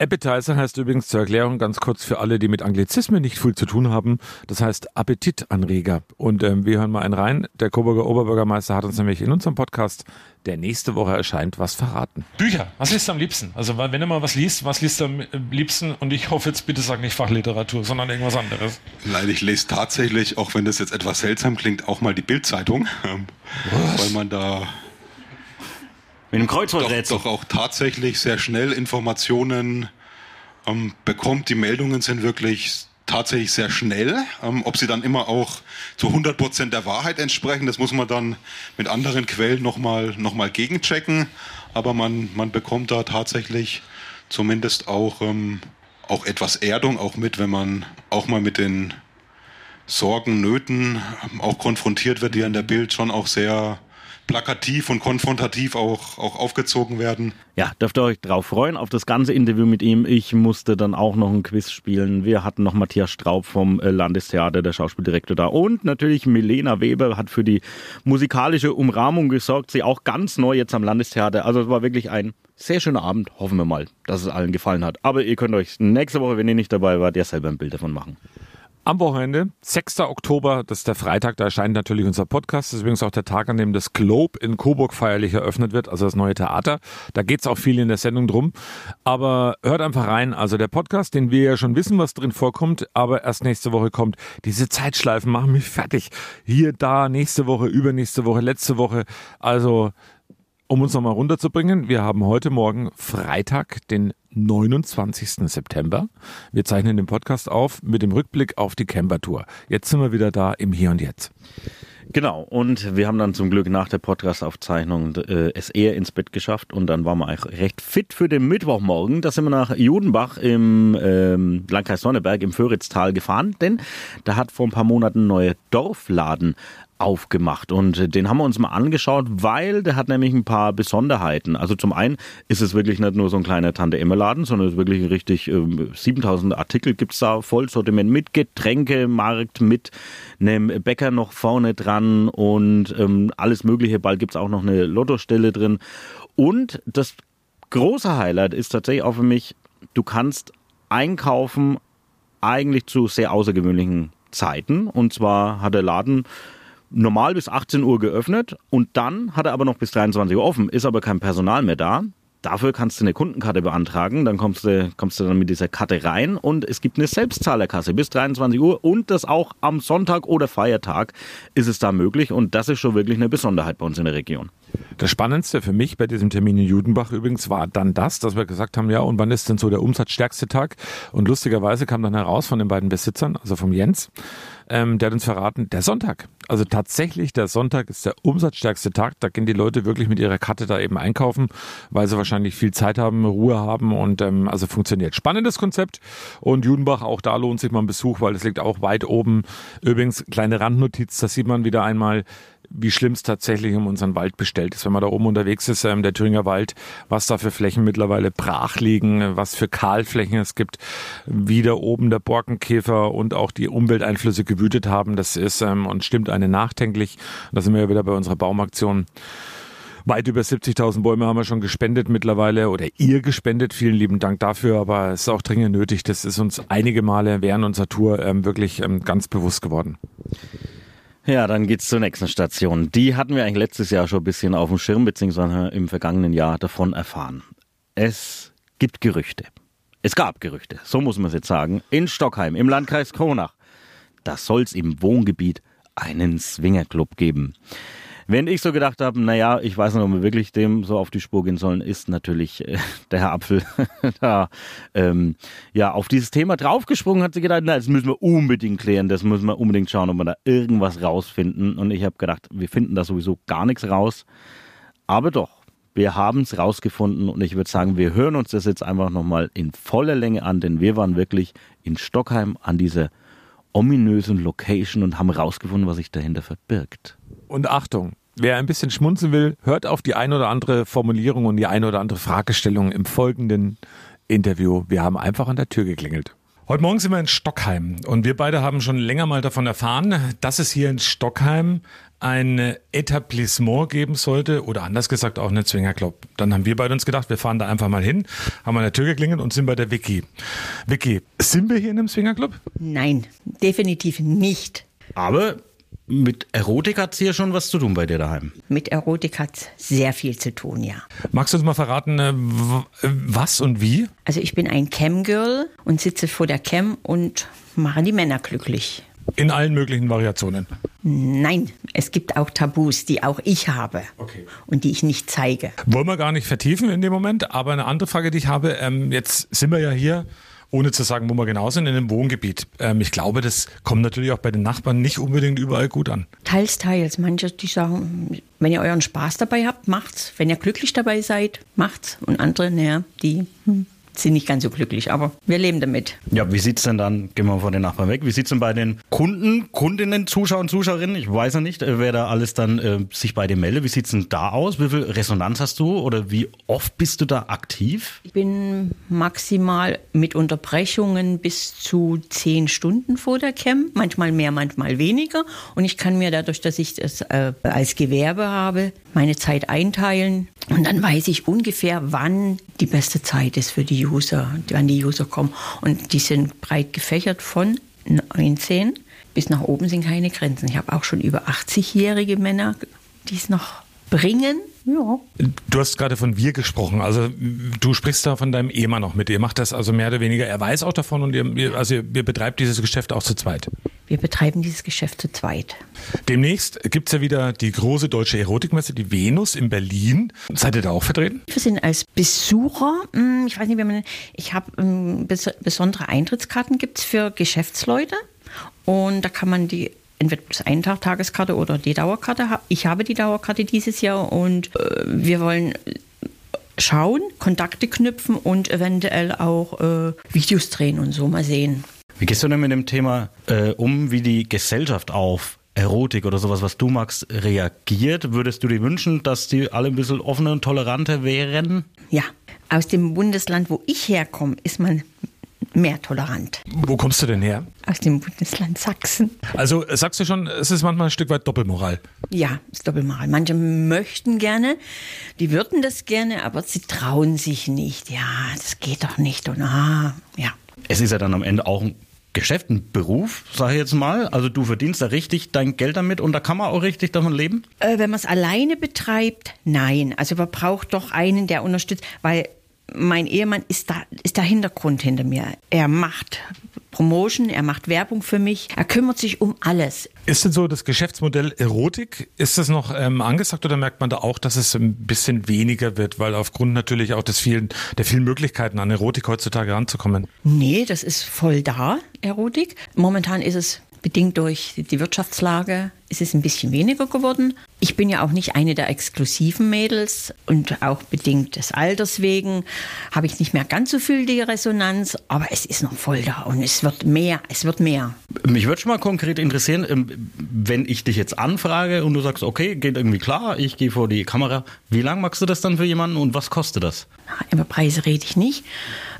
Appetizer heißt übrigens zur Erklärung ganz kurz für alle, die mit Anglizismen nicht viel zu tun haben. Das heißt Appetitanreger. Und ähm, wir hören mal einen rein. Der Coburger Oberbürgermeister hat uns nämlich in unserem Podcast, der nächste Woche erscheint, was verraten. Bücher, was liest du am liebsten? Also wenn du mal was liest, was liest du am liebsten? Und ich hoffe jetzt bitte sag nicht Fachliteratur, sondern irgendwas anderes. Nein, ich lese tatsächlich, auch wenn das jetzt etwas seltsam klingt, auch mal die Bildzeitung, weil man da mit doch, Kreuzworträtsel. doch auch tatsächlich sehr schnell Informationen ähm, bekommt. Die Meldungen sind wirklich tatsächlich sehr schnell. Ähm, ob sie dann immer auch zu 100 Prozent der Wahrheit entsprechen, das muss man dann mit anderen Quellen nochmal noch mal gegenchecken. Aber man, man bekommt da tatsächlich zumindest auch, ähm, auch etwas Erdung auch mit, wenn man auch mal mit den Sorgen, Nöten ähm, auch konfrontiert wird, die an der Bild schon auch sehr plakativ und konfrontativ auch, auch aufgezogen werden. Ja, dürft ihr euch drauf freuen, auf das ganze Interview mit ihm. Ich musste dann auch noch ein Quiz spielen. Wir hatten noch Matthias Straub vom äh, Landestheater, der Schauspieldirektor da. Und natürlich Milena Weber hat für die musikalische Umrahmung gesorgt. Sie auch ganz neu jetzt am Landestheater. Also es war wirklich ein sehr schöner Abend. Hoffen wir mal, dass es allen gefallen hat. Aber ihr könnt euch nächste Woche, wenn ihr nicht dabei wart, ja selber ein Bild davon machen. Am Wochenende, 6. Oktober, das ist der Freitag, da erscheint natürlich unser Podcast. Das ist übrigens auch der Tag, an dem das Globe in Coburg feierlich eröffnet wird, also das neue Theater. Da geht's auch viel in der Sendung drum. Aber hört einfach rein. Also der Podcast, den wir ja schon wissen, was drin vorkommt, aber erst nächste Woche kommt. Diese Zeitschleifen machen mich fertig. Hier, da, nächste Woche, übernächste Woche, letzte Woche. Also um uns nochmal runterzubringen, wir haben heute Morgen Freitag, den 29. September. Wir zeichnen den Podcast auf mit dem Rückblick auf die Camper-Tour. Jetzt sind wir wieder da im Hier und Jetzt. Genau, und wir haben dann zum Glück nach der Podcast-Aufzeichnung äh, es eher ins Bett geschafft und dann waren wir eigentlich recht fit für den Mittwochmorgen. Da sind wir nach Judenbach im ähm, Landkreis Sonneberg im Föhritztal gefahren, denn da hat vor ein paar Monaten ein neuer Dorfladen aufgemacht und äh, den haben wir uns mal angeschaut, weil der hat nämlich ein paar Besonderheiten. Also zum einen ist es wirklich nicht nur so ein kleiner Tante-Emme-Laden, sondern es ist wirklich richtig ähm, 7000 Artikel gibt's da, Vollsortiment mit Getränkemarkt, mit einem Bäcker noch vorne dran und ähm, alles mögliche. Bald gibt's auch noch eine Lottostelle drin. Und das große Highlight ist tatsächlich auch für mich, du kannst einkaufen eigentlich zu sehr außergewöhnlichen Zeiten. Und zwar hat der Laden normal bis 18 Uhr geöffnet und dann hat er aber noch bis 23 Uhr offen, ist aber kein Personal mehr da. Dafür kannst du eine Kundenkarte beantragen, dann kommst du, kommst du dann mit dieser Karte rein und es gibt eine Selbstzahlerkasse bis 23 Uhr und das auch am Sonntag oder Feiertag ist es da möglich und das ist schon wirklich eine Besonderheit bei uns in der Region. Das Spannendste für mich bei diesem Termin in Judenbach übrigens war dann das, dass wir gesagt haben, ja, und wann ist denn so der umsatzstärkste Tag? Und lustigerweise kam dann heraus von den beiden Besitzern, also vom Jens, ähm, der hat uns verraten, der Sonntag. Also tatsächlich, der Sonntag ist der umsatzstärkste Tag. Da gehen die Leute wirklich mit ihrer Karte da eben einkaufen, weil sie wahrscheinlich viel Zeit haben, Ruhe haben und ähm, also funktioniert. Spannendes Konzept. Und Judenbach, auch da lohnt sich mal ein Besuch, weil es liegt auch weit oben. Übrigens, kleine Randnotiz, da sieht man wieder einmal, wie schlimm es tatsächlich um unseren Wald bestellt ist, wenn man da oben unterwegs ist, ähm, der Thüringer Wald, was da für Flächen mittlerweile brach liegen, was für Kahlflächen es gibt, wie da oben der Borkenkäfer und auch die Umwelteinflüsse gewütet haben, das ist ähm, und stimmt einen nachdenklich. Da sind wir ja wieder bei unserer Baumaktion. Weit über 70.000 Bäume haben wir schon gespendet mittlerweile oder ihr gespendet. Vielen lieben Dank dafür, aber es ist auch dringend nötig. Das ist uns einige Male während unserer Tour ähm, wirklich ähm, ganz bewusst geworden. Ja, dann geht's zur nächsten Station. Die hatten wir eigentlich letztes Jahr schon ein bisschen auf dem Schirm, beziehungsweise im vergangenen Jahr davon erfahren. Es gibt Gerüchte. Es gab Gerüchte, so muss man es jetzt sagen, in Stockheim, im Landkreis Kronach. Da soll's im Wohngebiet einen Swingerclub geben. Wenn ich so gedacht habe, naja, ich weiß nicht, ob wir wirklich dem so auf die Spur gehen sollen, ist natürlich äh, der Herr Apfel da ähm, ja auf dieses Thema draufgesprungen, hat sie gedacht, na, das müssen wir unbedingt klären, das müssen wir unbedingt schauen, ob wir da irgendwas rausfinden. Und ich habe gedacht, wir finden da sowieso gar nichts raus. Aber doch, wir haben es rausgefunden und ich würde sagen, wir hören uns das jetzt einfach nochmal in voller Länge an, denn wir waren wirklich in Stockheim an dieser ominösen Location und haben rausgefunden, was sich dahinter verbirgt. Und Achtung, wer ein bisschen schmunzeln will, hört auf die ein oder andere Formulierung und die ein oder andere Fragestellung im folgenden Interview. Wir haben einfach an der Tür geklingelt. Heute Morgen sind wir in Stockheim und wir beide haben schon länger mal davon erfahren, dass es hier in Stockheim ein Etablissement geben sollte oder anders gesagt auch einen Zwingerclub. Dann haben wir beide uns gedacht, wir fahren da einfach mal hin, haben an der Tür geklingelt und sind bei der Vicky. Vicky, sind wir hier in einem Swingerclub? Nein, definitiv nicht. Aber mit Erotik hat hier schon was zu tun bei dir daheim. Mit Erotik hat sehr viel zu tun, ja. Magst du uns mal verraten, äh, w- was und wie? Also ich bin ein Cam-Girl und sitze vor der Cam und mache die Männer glücklich. In allen möglichen Variationen. Nein, es gibt auch Tabus, die auch ich habe und die ich nicht zeige. Wollen wir gar nicht vertiefen in dem Moment, aber eine andere Frage, die ich habe, ähm, jetzt sind wir ja hier, ohne zu sagen, wo wir genau sind, in einem Wohngebiet. Ähm, ich glaube, das kommt natürlich auch bei den Nachbarn nicht unbedingt überall gut an. Teils, teils. Manche, die sagen, wenn ihr euren Spaß dabei habt, macht's. Wenn ihr glücklich dabei seid, macht's. Und andere, naja, die hm, sind nicht ganz so glücklich, aber wir leben damit. Ja, wie sieht's denn dann, gehen wir von den Nachbarn weg, wie sieht's denn bei den Kunden, Kundinnen, Zuschauern, Zuschauerinnen, ich weiß ja nicht, äh, wer da alles dann äh, sich bei dir meldet, wie sieht's denn da aus, wie viel Resonanz hast du oder wie oft bist du da aktiv? Ich bin maximal mit Unterbrechungen bis zu zehn Stunden vor der Cam, manchmal mehr, manchmal weniger. Und ich kann mir dadurch, dass ich das äh, als Gewerbe habe, meine Zeit einteilen. Und dann weiß ich ungefähr, wann die beste Zeit ist für die User, wann die User kommen. Und die sind breit gefächert von 19 bis nach oben sind keine Grenzen. Ich habe auch schon über 80-jährige Männer, die es noch bringen. Ja. Du hast gerade von wir gesprochen. Also du sprichst da von deinem Ehemann noch mit. Ihr macht das also mehr oder weniger. Er weiß auch davon und ihr, also ihr, ihr betreibt dieses Geschäft auch zu zweit. Wir betreiben dieses Geschäft zu zweit. Demnächst gibt's ja wieder die große deutsche Erotikmesse, die Venus in Berlin. Seid ihr da auch vertreten? Wir sind als Besucher, hm, ich weiß nicht, wie man, ich habe bes besondere Eintrittskarten gibt's für Geschäftsleute und da kann man die entweder plus einen Tag Tageskarte oder die Dauerkarte. ha- Ich habe die Dauerkarte dieses Jahr und äh, wir wollen schauen, Kontakte knüpfen und eventuell auch äh, Videos drehen und so mal sehen. Wie gehst du denn mit dem Thema äh, um, wie die Gesellschaft auf Erotik oder sowas, was du magst, reagiert? Würdest du dir wünschen, dass die alle ein bisschen offener und toleranter wären? Ja, aus dem Bundesland, wo ich herkomme, ist man mehr tolerant. Wo kommst du denn her? Aus dem Bundesland Sachsen. Also äh, sagst du schon, es ist manchmal ein Stück weit Doppelmoral. Ja, ist Doppelmoral. Manche möchten gerne, die würden das gerne, aber sie trauen sich nicht. Ja, das geht doch nicht. Und ah, ja. Es ist ja dann am Ende auch ein Geschäft, ein Beruf, sage ich jetzt mal. Also du verdienst da richtig dein Geld damit und da kann man auch richtig davon leben? Äh, wenn man es alleine betreibt, nein. Also man braucht doch einen, der unterstützt, weil mein Ehemann ist da, ist der Hintergrund hinter mir. Er macht Promotion, er macht Werbung für mich, er kümmert sich um alles. Ist denn so das Geschäftsmodell Erotik, ist das noch ähm, angesagt oder merkt man da auch, dass es ein bisschen weniger wird, weil aufgrund natürlich auch des vielen, der vielen Möglichkeiten an Erotik heutzutage ranzukommen? Nee, das ist voll da, Erotik. Momentan ist es bedingt durch die Wirtschaftslage, ist es ein bisschen weniger geworden. Ich bin ja auch nicht eine der exklusiven Mädels und auch bedingt des Alters wegen habe ich nicht mehr ganz so viel die Resonanz, aber es ist noch voll da und es wird mehr, es wird mehr. Mich würde schon mal konkret interessieren, ähm, wenn ich dich jetzt anfrage und du sagst, okay, geht irgendwie klar, ich gehe vor die Kamera, wie lange machst du das dann für jemanden und was kostet das? Über Preise rede ich nicht,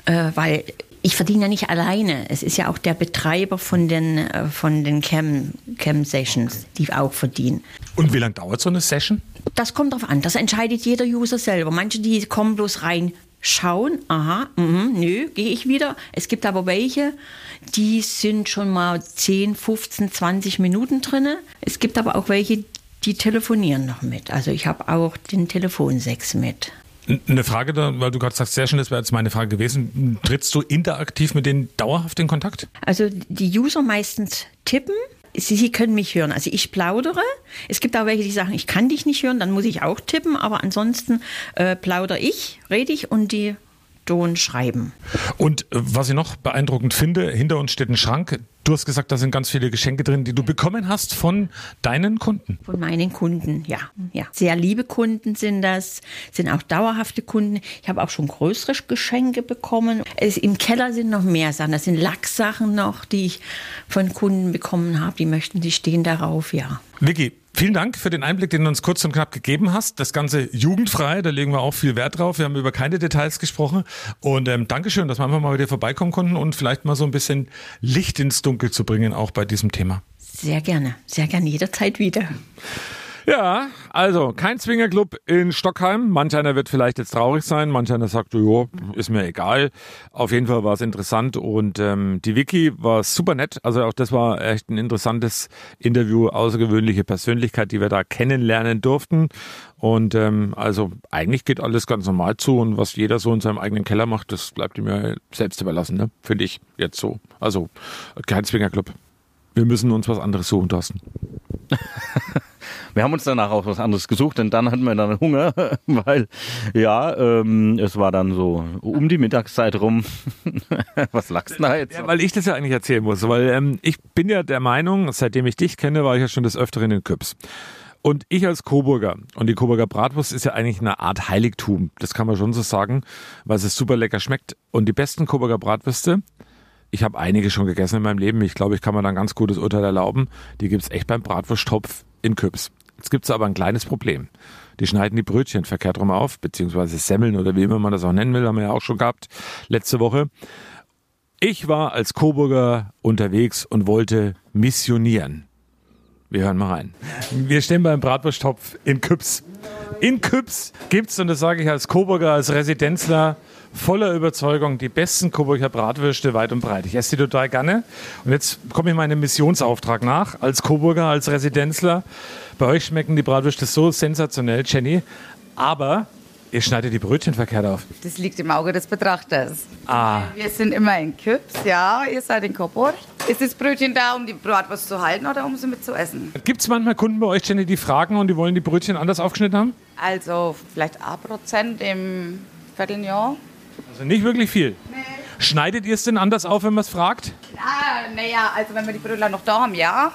äh, weil ich verdiene ja nicht alleine. Es ist ja auch der Betreiber von den, äh, von den Cam, Cam Sessions, die auch verdienen. Und wie lange dauert so eine Session? Das kommt drauf an. Das entscheidet jeder User selber. Manche, die kommen bloß rein, schauen, aha, mhm, nö, gehe ich wieder. Es gibt aber welche, die sind schon mal 10, 15, 20 Minuten drinne. Es gibt aber auch welche, die telefonieren noch mit. Also ich habe auch den Telefonsex mit. Eine Frage, da, weil du gerade sagst, sehr schön, das wäre jetzt meine Frage gewesen. Trittst du interaktiv mit denen dauerhaft in Kontakt? Also die User meistens tippen. Sie, sie können mich hören. Also ich plaudere. Es gibt auch welche, die sagen, ich kann dich nicht hören, dann muss ich auch tippen. Aber ansonsten äh, plaudere ich, rede ich und die Ton schreiben. Und äh, was ich noch beeindruckend finde, hinter uns steht ein Schrank. Du hast gesagt, da sind ganz viele Geschenke drin, die du bekommen hast von deinen Kunden. Von meinen Kunden, ja. ja. Sehr liebe Kunden sind das, sind auch dauerhafte Kunden. Ich habe auch schon größere Geschenke bekommen. Es, Im Keller sind noch mehr Sachen. Das sind Lacksachen noch, die ich von Kunden bekommen habe. Die möchten, die stehen darauf, ja. Vicky, Vielen Dank für den Einblick, den du uns kurz und knapp gegeben hast. Das Ganze jugendfrei, da legen wir auch viel Wert drauf. Wir haben über keine Details gesprochen. Und ähm, Dankeschön, dass wir einfach mal dir vorbeikommen konnten und vielleicht mal so ein bisschen Licht ins Dunkel zu bringen, auch bei diesem Thema. Sehr gerne, sehr gerne, jederzeit wieder. Ja, also kein Zwingerclub in Stockheim. Manch einer wird vielleicht jetzt traurig sein, manch einer sagt, jo, ist mir egal. Auf jeden Fall war es interessant und ähm, die Wiki war super nett. Also auch das war echt ein interessantes Interview, außergewöhnliche Persönlichkeit, die wir da kennenlernen durften. Und ähm, also eigentlich geht alles ganz normal zu und was jeder so in seinem eigenen Keller macht, das bleibt ihm ja selbst überlassen, ne? Finde ich jetzt so. Also kein Zwingerclub. Wir müssen uns was anderes suchen, Thorsten. Wir haben uns danach auch was anderes gesucht, denn dann hatten wir dann Hunger, weil ja, ähm, es war dann so um die Mittagszeit rum. was lachst du da jetzt? Ja, weil ich das ja eigentlich erzählen muss, weil ähm, ich bin ja der Meinung, seitdem ich dich kenne, war ich ja schon des Öfteren in Küps. Und ich als Coburger, und die Coburger Bratwurst ist ja eigentlich eine Art Heiligtum, das kann man schon so sagen, weil es super lecker schmeckt. Und die besten Coburger Bratwürste, ich habe einige schon gegessen in meinem Leben, ich glaube, ich kann mir da ein ganz gutes Urteil erlauben, die gibt's echt beim Bratwursttopf in Küps. Jetzt gibt's aber ein kleines Problem. Die schneiden die Brötchen verkehrt rum auf, beziehungsweise Semmeln oder wie immer man das auch nennen will, haben wir ja auch schon gehabt letzte Woche. Ich war als Coburger unterwegs und wollte missionieren. Wir hören mal rein. Wir stehen beim Bratwursttopf in Küps. In Küps gibt's, und das sage ich als Coburger, als Residenzler, voller Überzeugung die besten Coburger Bratwürste weit und breit. Ich esse die total gerne. Und jetzt komme ich meinem Missionsauftrag nach, als Coburger, als Residenzler. Bei euch schmecken die Bratwürste so sensationell, Jenny. Aber ihr schneidet die Brötchen verkehrt auf. Das liegt im Auge des Betrachters. Ah, Wir sind immer in Küps, ja, ihr seid in Coburg. Ist das Brötchen da, um die Bratwurst zu halten oder um sie mit zu essen? gibt's manchmal Kunden bei euch, Jenny, die fragen und die wollen die Brötchen anders aufgeschnitten haben? Also vielleicht ein Prozent im Vierteljahr. Also nicht wirklich viel. Schneidet ihr es denn anders auf, wenn man es fragt? Ah, naja, also wenn wir die Brötler noch da haben, ja.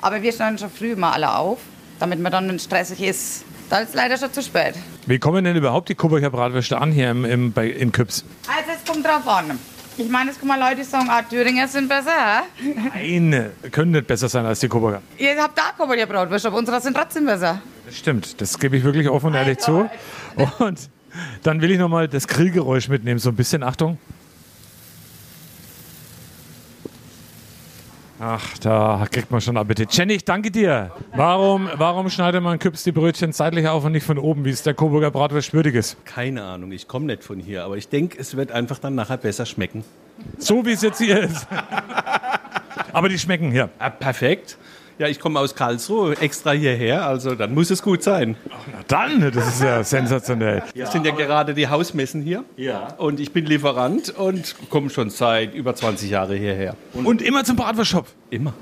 Aber wir schneiden schon früh mal alle auf, damit man dann, es stressig ist, da ist leider schon zu spät. Wie kommen denn überhaupt die Coburger Bratwürste an hier im, im, bei, in Küps? Also es kommt drauf an. Ich meine, es kommen mal Leute, die sagen, ah, Thüringer sind besser. Nein, können nicht besser sein als die Coburger. Ihr habt da Coburger Bratwürste, aber unsere sind trotzdem besser. Das stimmt, das gebe ich wirklich offen und ehrlich zu. Und dann will ich nochmal das Grillgeräusch mitnehmen, so ein bisschen Achtung. Ach, da kriegt man schon Appetit. Jenny, ich danke dir. Warum, warum schneidet man Küps die Brötchen seitlich auf und nicht von oben, wie es der Coburger Bratwurst würdig ist? Keine Ahnung, ich komme nicht von hier, aber ich denke, es wird einfach dann nachher besser schmecken. So wie es jetzt hier ist. Aber die schmecken hier. Ah, perfekt. Ja, ich komme aus Karlsruhe extra hierher, also dann muss es gut sein. Na dann, das ist ja sensationell. Das sind ja gerade die Hausmessen hier. Ja. Und ich bin Lieferant und komme schon seit über 20 Jahren hierher. Und immer zum Bratwurstshop? Immer.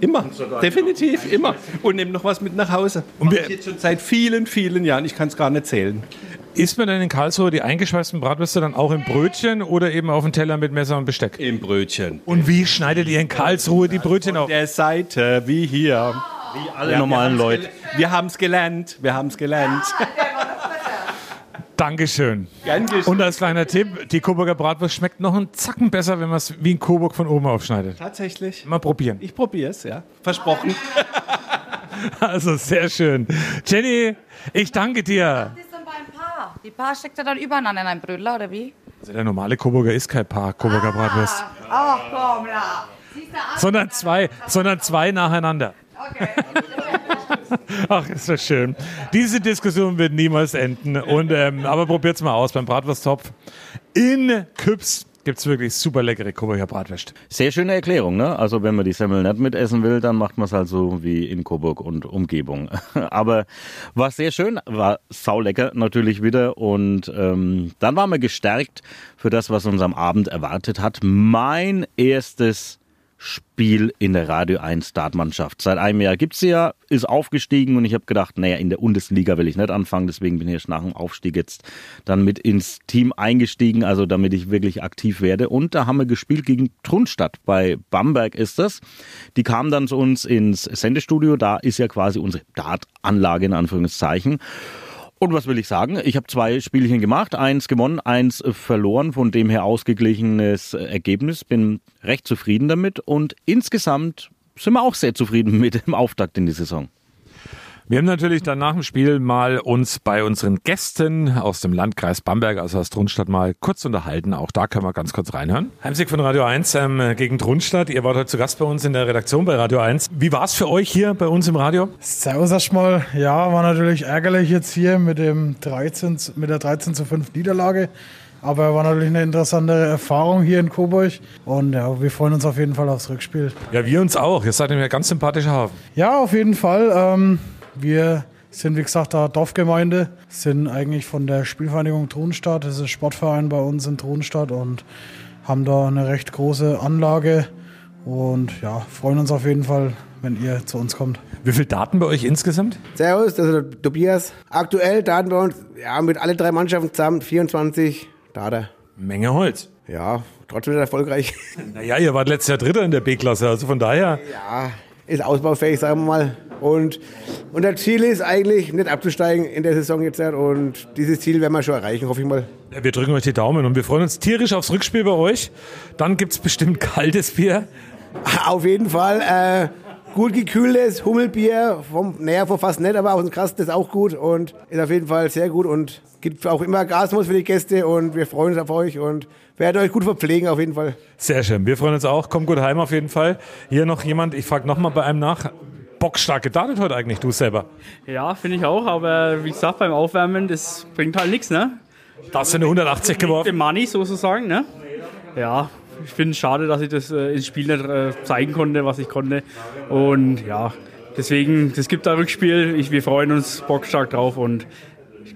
Immer. Definitiv, immer. Und nehme noch was mit nach Hause. Und wir jetzt schon seit vielen, vielen Jahren. Ich kann es gar nicht zählen. Isst man denn in Karlsruhe die eingeschweißten Bratwürste dann auch im Brötchen oder eben auf dem Teller mit Messer und Besteck? Im Brötchen. Und wie schneidet ihr in Karlsruhe die Brötchen auf? Der Seite, wie hier. Wie alle normalen Leute. Wir haben es gelernt. Wir haben es gelernt. Dankeschön. Gern geschehen. Und als kleiner Tipp, die Coburger Bratwurst schmeckt noch einen Zacken besser, wenn man es wie in Coburg von oben aufschneidet. Tatsächlich. Mal probieren. Ich probiere es, ja. Versprochen. Also sehr schön. Jenny, ich danke dir. Das ist dann beim Paar. Die Paar steckt ja dann übereinander in einem Brötler, oder wie? Also der normale Coburger ist kein Paar Coburger Bratwurst, Ach komm, ah, sondern zwei, sondern zwei nacheinander. Ach, ist das schön. Diese Diskussion wird niemals enden. Und, ähm, aber probiert's mal aus beim Bratwursttopf. In Küps gibt's wirklich super leckere Coburger Bratwurst. Sehr schöne Erklärung, ne? Also wenn man die Semmel nicht mitessen will, dann macht man es halt so wie in Coburg und Umgebung. Aber war sehr schön, war saulecker natürlich wieder und ähm, dann waren wir gestärkt für das, was uns am Abend erwartet hat. Mein erstes Spiel in der Radio 1 Startmannschaft. Seit einem Jahr gibt's sie ja, ist aufgestiegen und ich habe gedacht, naja, in der Bundesliga will ich nicht anfangen, deswegen bin ich erst nach dem Aufstieg jetzt dann mit ins Team eingestiegen, also damit ich wirklich aktiv werde. Und da haben wir gespielt gegen Trunstadt, bei Bamberg ist das. Die kamen dann zu uns ins Sendestudio, da ist ja quasi unsere Dartanlage in Anführungszeichen. Und was will ich sagen? Ich habe zwei Spielchen gemacht, eins gewonnen, eins äh, verloren, von dem her ausgeglichenes äh, Ergebnis. Bin recht zufrieden damit und insgesamt sind wir auch sehr zufrieden mit dem Auftakt in die Saison. Wir haben natürlich dann nach dem Spiel mal uns bei unseren Gästen aus dem Landkreis Bamberg, also aus Trunstadt, mal kurz unterhalten. Auch da können wir ganz kurz reinhören. Heimsieg von Radio 1 ähm, gegen Trunstadt. Ihr wart heute zu Gast bei uns in der Redaktion bei Radio 1. Wie war es für euch hier bei uns im Radio? Servus erstmal. Ja, war natürlich ärgerlich jetzt hier mit, dem 13, mit der 13 zu 5 Niederlage. Aber war natürlich eine interessante Erfahrung hier in Coburg. Und ja, wir freuen uns auf jeden Fall aufs Rückspiel. Ja, wir uns auch. Ihr seid nämlich ein ganz sympathischer Hafen. Ja, auf jeden Fall. Ähm, wir sind, wie gesagt, da Dorfgemeinde, sind eigentlich von der Spielvereinigung Thronstadt. Das ist ein Sportverein bei uns in Thronstadt und haben da eine recht große Anlage. Und ja, freuen uns auf jeden Fall, wenn ihr zu uns kommt. Wie viele Daten bei euch insgesamt? Servus, das ist der Tobias. Aktuell Daten bei uns, ja, mit alle drei Mannschaften zusammen 24 Daten. Menge Holz. Ja, trotzdem erfolgreich. Naja, ihr wart letztes Jahr Dritter in der B-Klasse, also von daher. Ja, ist ausbaufähig, sagen wir mal. Und unser Ziel ist eigentlich, nicht abzusteigen in der Saison jetzt. Und dieses Ziel werden wir schon erreichen, hoffe ich mal. Ja, wir drücken euch die Daumen und wir freuen uns tierisch aufs Rückspiel bei euch. Dann gibt es bestimmt kaltes Bier. Auf jeden Fall. Äh, gut gekühltes Hummelbier, vom, naja, von fast nicht, aber aus dem Kasten ist auch gut und ist auf jeden Fall sehr gut und gibt auch immer Gasmus für die Gäste und wir freuen uns auf euch und werden euch gut verpflegen auf jeden Fall. Sehr schön. Wir freuen uns auch. Kommt gut heim auf jeden Fall. Hier noch jemand, ich frage nochmal bei einem nach. Bockstark gedatet heute eigentlich, du selber. Ja, finde ich auch, aber wie gesagt, beim Aufwärmen, das bringt halt nichts, ne? Da hast du eine 180 geworfen. Dem Money sozusagen, ne? Ja, ich finde es schade, dass ich das äh, ins Spiel nicht äh, zeigen konnte, was ich konnte. Und ja, deswegen, es gibt da Rückspiel. Ich, wir freuen uns bockstark drauf und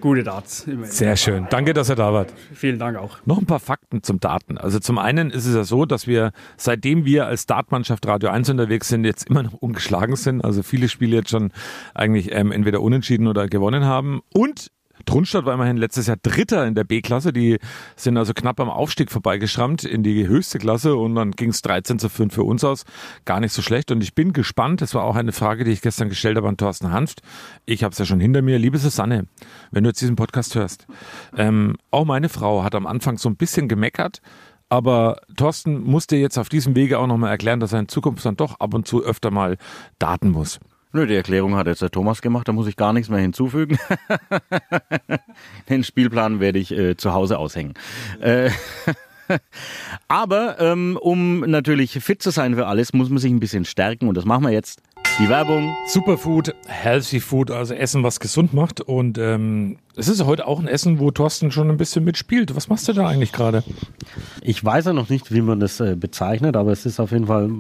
gute Darts. Sehr schön. Danke, dass ihr da wart. Vielen Dank auch. Noch ein paar Fakten zum Daten. Also zum einen ist es ja so, dass wir, seitdem wir als Dartmannschaft Radio 1 unterwegs sind, jetzt immer noch ungeschlagen sind. Also viele Spiele jetzt schon eigentlich ähm, entweder unentschieden oder gewonnen haben. Und Trunstadt war immerhin letztes Jahr Dritter in der B-Klasse. Die sind also knapp am Aufstieg vorbeigeschrammt in die höchste Klasse und dann ging es 13 zu 5 für uns aus. Gar nicht so schlecht. Und ich bin gespannt. Das war auch eine Frage, die ich gestern gestellt habe an Thorsten Hanft. Ich habe es ja schon hinter mir. Liebe Susanne, wenn du jetzt diesen Podcast hörst, ähm, auch meine Frau hat am Anfang so ein bisschen gemeckert. Aber Thorsten musste jetzt auf diesem Wege auch nochmal erklären, dass er in Zukunft dann doch ab und zu öfter mal daten muss. Nö, die Erklärung hat jetzt der Thomas gemacht, da muss ich gar nichts mehr hinzufügen. Den Spielplan werde ich äh, zu Hause aushängen. Äh, aber ähm, um natürlich fit zu sein für alles, muss man sich ein bisschen stärken und das machen wir jetzt. Die Werbung. Superfood, Healthy Food, also Essen, was gesund macht. Und ähm, es ist heute auch ein Essen, wo Thorsten schon ein bisschen mitspielt. Was machst du da eigentlich gerade? Ich weiß ja noch nicht, wie man das äh, bezeichnet, aber es ist auf jeden Fall,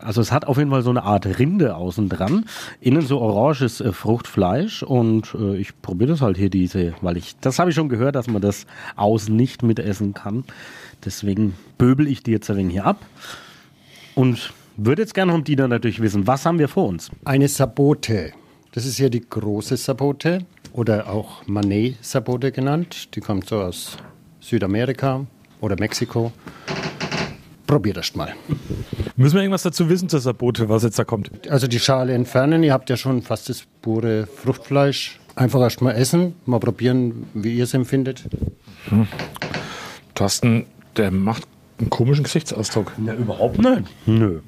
also es hat auf jeden Fall so eine Art Rinde außen dran, innen so oranges äh, Fruchtfleisch und äh, ich probiere das halt hier diese, weil ich, das habe ich schon gehört, dass man das außen nicht mitessen kann. Deswegen böbel ich die jetzt ein wenig hier ab und würde jetzt gerne vom Dieter natürlich wissen, was haben wir vor uns? Eine Sabote. Das ist hier die große Sabote oder auch Manet-Sabote genannt. Die kommt so aus Südamerika oder Mexiko. Probiert erst mal. Müssen wir irgendwas dazu wissen zur Sabote, was jetzt da kommt? Also die Schale entfernen. Ihr habt ja schon fast das pure Fruchtfleisch. Einfach erst mal essen, mal probieren, wie ihr es empfindet. Hm. Thorsten, der macht einen komischen Gesichtsausdruck. Ja, überhaupt nicht. Nö.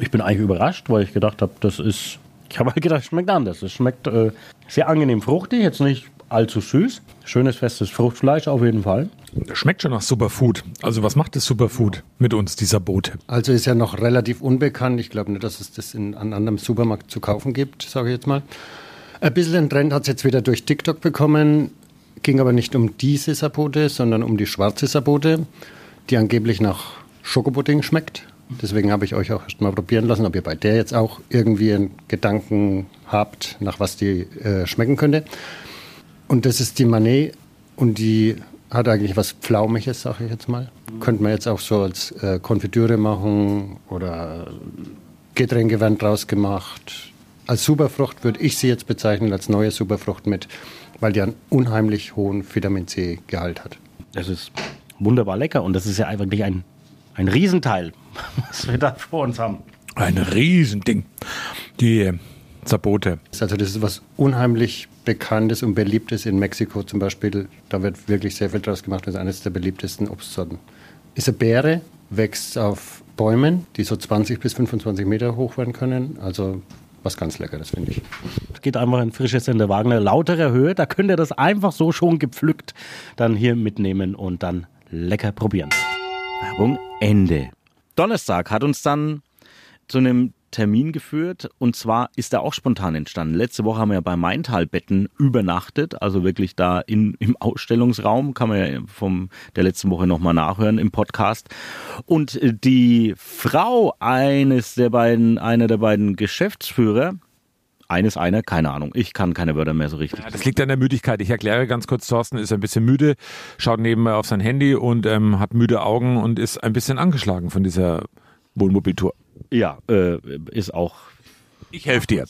Ich bin eigentlich überrascht, weil ich gedacht habe, das ist. Ich habe halt gedacht, es schmeckt anders. Es schmeckt äh, sehr angenehm fruchtig, jetzt nicht allzu süß. Schönes, festes Fruchtfleisch auf jeden Fall. Das schmeckt schon nach Superfood. Also was macht das Superfood mit uns, dieser Bote? Also ist ja noch relativ unbekannt. Ich glaube nicht, dass es das in einem anderen Supermarkt zu kaufen gibt, sage ich jetzt mal. Ein bisschen einen Trend hat es jetzt wieder durch TikTok bekommen. Ging aber nicht um diese Sabote, sondern um die schwarze Sabote, die angeblich nach Schokopudding schmeckt. Deswegen habe ich euch auch erst mal probieren lassen, ob ihr bei der jetzt auch irgendwie einen Gedanken habt, nach was die äh, schmecken könnte. Und das ist die Manet und die hat eigentlich was Pflaumiges, sage ich jetzt mal. Könnte man jetzt auch so als äh, Konfitüre machen oder Getränke werden draus gemacht. Als Superfrucht würde ich sie jetzt bezeichnen, als neue Superfrucht mit, weil die einen unheimlich hohen Vitamin C-Gehalt hat. Das ist wunderbar lecker und das ist ja eigentlich ein, ein Riesenteil, was wir da vor uns haben. Ein Riesending. Die Sabote. Also das ist was unheimlich Bekanntes und Beliebtes in Mexiko zum Beispiel. Da wird wirklich sehr viel draus gemacht. Das ist eines der beliebtesten Obstsorten. Ist eine Beere, wächst auf Bäumen, die so 20 bis 25 Meter hoch werden können. Also was ganz Leckeres, finde ich. geht einfach in frisches in der Wagner lauterer Höhe. Da könnt ihr das einfach so schon gepflückt dann hier mitnehmen und dann lecker probieren. Werbung Ende. Donnerstag hat uns dann zu einem Termin geführt und zwar ist er auch spontan entstanden. Letzte Woche haben wir bei Maintalbetten übernachtet, also wirklich da in, im Ausstellungsraum, kann man ja vom der letzten Woche nochmal nachhören im Podcast. Und die Frau eines der beiden, einer der beiden Geschäftsführer, eines, einer, keine Ahnung. Ich kann keine Wörter mehr so richtig. Ja, das liegt an der Müdigkeit. Ich erkläre ganz kurz, Thorsten ist ein bisschen müde, schaut nebenbei auf sein Handy und ähm, hat müde Augen und ist ein bisschen angeschlagen von dieser Wohnmobiltour. Ja, äh, ist auch. Ich helfe dir.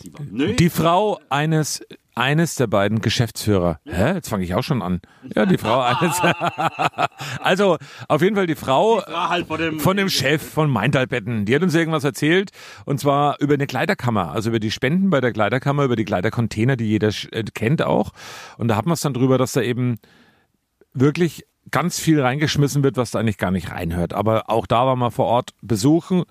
Die Frau eines eines der beiden Geschäftsführer. Hä? Jetzt fange ich auch schon an. Ja, die Frau eines. also auf jeden Fall die Frau, die halt von, dem, von dem Chef von Maintalbetten. Die hat uns irgendwas erzählt und zwar über eine Kleiderkammer, also über die Spenden bei der Kleiderkammer, über die Kleidercontainer, die jeder äh, kennt auch. Und da hat man es dann drüber, dass da eben wirklich ganz viel reingeschmissen wird, was da eigentlich gar nicht reinhört. Aber auch da war man vor Ort besuchen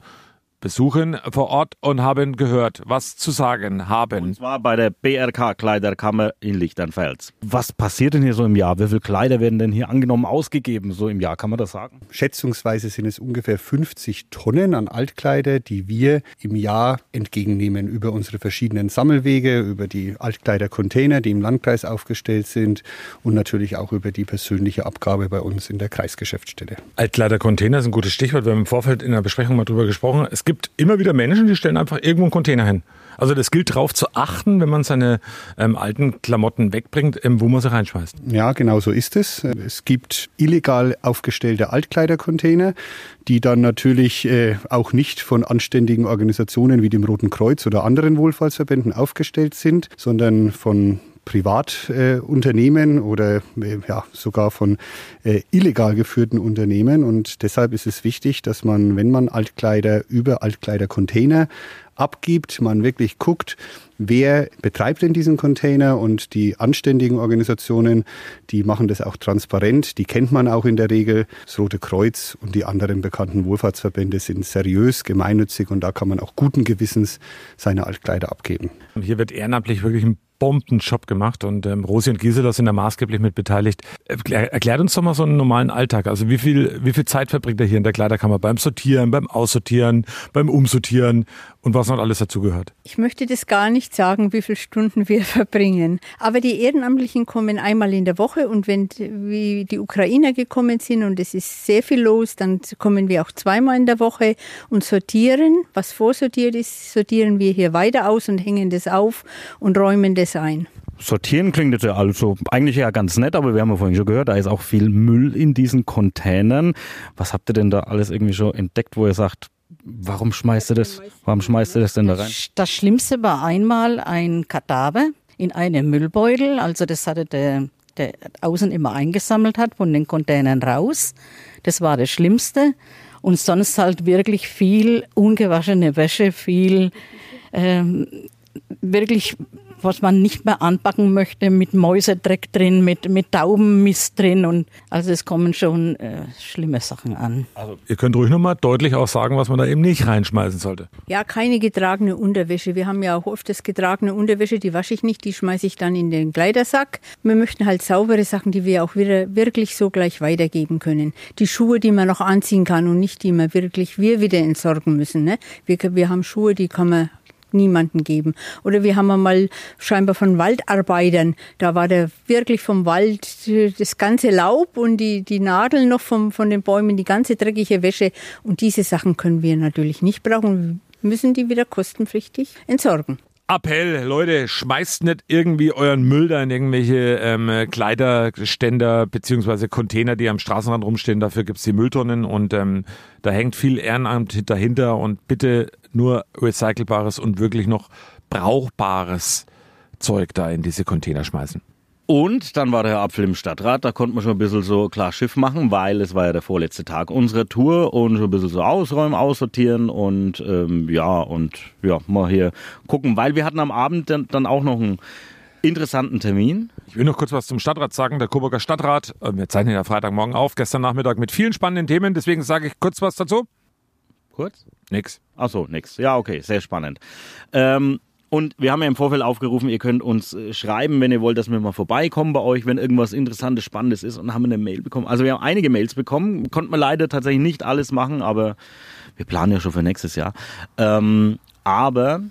besuchen vor Ort und haben gehört, was zu sagen haben. Und zwar bei der BRK Kleiderkammer in Lichternfels. Was passiert denn hier so im Jahr? Wie viele Kleider werden denn hier angenommen ausgegeben so im Jahr? Kann man das sagen? Schätzungsweise sind es ungefähr 50 Tonnen an Altkleider, die wir im Jahr entgegennehmen über unsere verschiedenen Sammelwege, über die Altkleidercontainer, die im Landkreis aufgestellt sind und natürlich auch über die persönliche Abgabe bei uns in der Kreisgeschäftsstelle. Altkleidercontainer ist ein gutes Stichwort. Wir haben im Vorfeld in der Besprechung mal drüber gesprochen. Es gibt immer wieder Menschen, die stellen einfach irgendwo einen Container hin. Also das gilt darauf zu achten, wenn man seine ähm, alten Klamotten wegbringt, ähm, wo man sie reinschmeißt. Ja, genau so ist es. Es gibt illegal aufgestellte Altkleidercontainer, die dann natürlich äh, auch nicht von anständigen Organisationen wie dem Roten Kreuz oder anderen Wohlfahrtsverbänden aufgestellt sind, sondern von Privatunternehmen äh, oder äh, ja, sogar von äh, illegal geführten Unternehmen. Und deshalb ist es wichtig, dass man, wenn man Altkleider über Altkleidercontainer abgibt, man wirklich guckt, wer betreibt denn diesen Container und die anständigen Organisationen, die machen das auch transparent, die kennt man auch in der Regel. Das Rote Kreuz und die anderen bekannten Wohlfahrtsverbände sind seriös, gemeinnützig und da kann man auch guten Gewissens seine Altkleider abgeben. Hier wird ehrenamtlich wirklich ein Bombenjob gemacht und ähm, Rosi und Gisela sind da maßgeblich mit beteiligt. Erklär, erklärt uns doch mal so einen normalen Alltag. Also wie viel, wie viel Zeit verbringt er hier in der Kleiderkammer beim Sortieren, beim Aussortieren, beim Umsortieren und was noch alles dazugehört? Ich möchte das gar nicht sagen, wie viele Stunden wir verbringen. Aber die Ehrenamtlichen kommen einmal in der Woche und wenn wie die Ukrainer gekommen sind und es ist sehr viel los, dann kommen wir auch zweimal in der Woche und sortieren. Was vorsortiert ist, sortieren wir hier weiter aus und hängen das auf und räumen das ein. Sortieren klingt jetzt ja also eigentlich ja ganz nett, aber wir haben ja vorhin schon gehört, da ist auch viel Müll in diesen Containern. Was habt ihr denn da alles irgendwie schon entdeckt, wo ihr sagt, warum schmeißt ihr das, warum schmeißt ihr das denn da rein? Das Schlimmste war einmal ein Kadaver in einem Müllbeutel, also das hatte der, der außen immer eingesammelt hat, von den Containern raus. Das war das Schlimmste. Und sonst halt wirklich viel ungewaschene Wäsche, viel ähm, wirklich was man nicht mehr anpacken möchte, mit Mäusedreck drin, mit, mit Taubenmist drin. Und also es kommen schon äh, schlimme Sachen an. Also ihr könnt ruhig nochmal deutlich auch sagen, was man da eben nicht reinschmeißen sollte. Ja, keine getragene Unterwäsche. Wir haben ja auch oft das getragene Unterwäsche, die wasche ich nicht, die schmeiße ich dann in den Kleidersack. Wir möchten halt saubere Sachen, die wir auch wieder wirklich so gleich weitergeben können. Die Schuhe, die man noch anziehen kann und nicht die man wirklich wir wieder entsorgen müssen. Ne? Wir, wir haben Schuhe, die kann man niemanden geben. Oder wir haben einmal scheinbar von Waldarbeitern, da war der wirklich vom Wald das ganze Laub und die, die Nadeln noch vom, von den Bäumen, die ganze dreckige Wäsche. Und diese Sachen können wir natürlich nicht brauchen. Wir müssen die wieder kostenpflichtig entsorgen. Appell, Leute, schmeißt nicht irgendwie euren Müll da in irgendwelche ähm, Kleiderständer beziehungsweise Container, die am Straßenrand rumstehen. Dafür gibt's die Mülltonnen und ähm, da hängt viel Ehrenamt dahinter und bitte nur recycelbares und wirklich noch brauchbares Zeug da in diese Container schmeißen. Und dann war der Apfel im Stadtrat, da konnte man schon ein bisschen so klar Schiff machen, weil es war ja der vorletzte Tag unserer Tour und schon ein bisschen so ausräumen, aussortieren und ähm, ja, und ja, mal hier gucken, weil wir hatten am Abend dann, dann auch noch einen interessanten Termin. Ich will noch kurz was zum Stadtrat sagen. Der Coburger Stadtrat, äh, wir zeichnen ja Freitagmorgen auf, gestern Nachmittag mit vielen spannenden Themen, deswegen sage ich kurz was dazu. Kurz? Nix. Ach so, nix. Ja, okay, sehr spannend. Ähm, Und wir haben ja im Vorfeld aufgerufen, ihr könnt uns äh, schreiben, wenn ihr wollt, dass wir mal vorbeikommen bei euch, wenn irgendwas Interessantes, Spannendes ist. Und haben eine Mail bekommen. Also wir haben einige Mails bekommen. Konnten wir leider tatsächlich nicht alles machen, aber wir planen ja schon für nächstes Jahr. Ähm, aber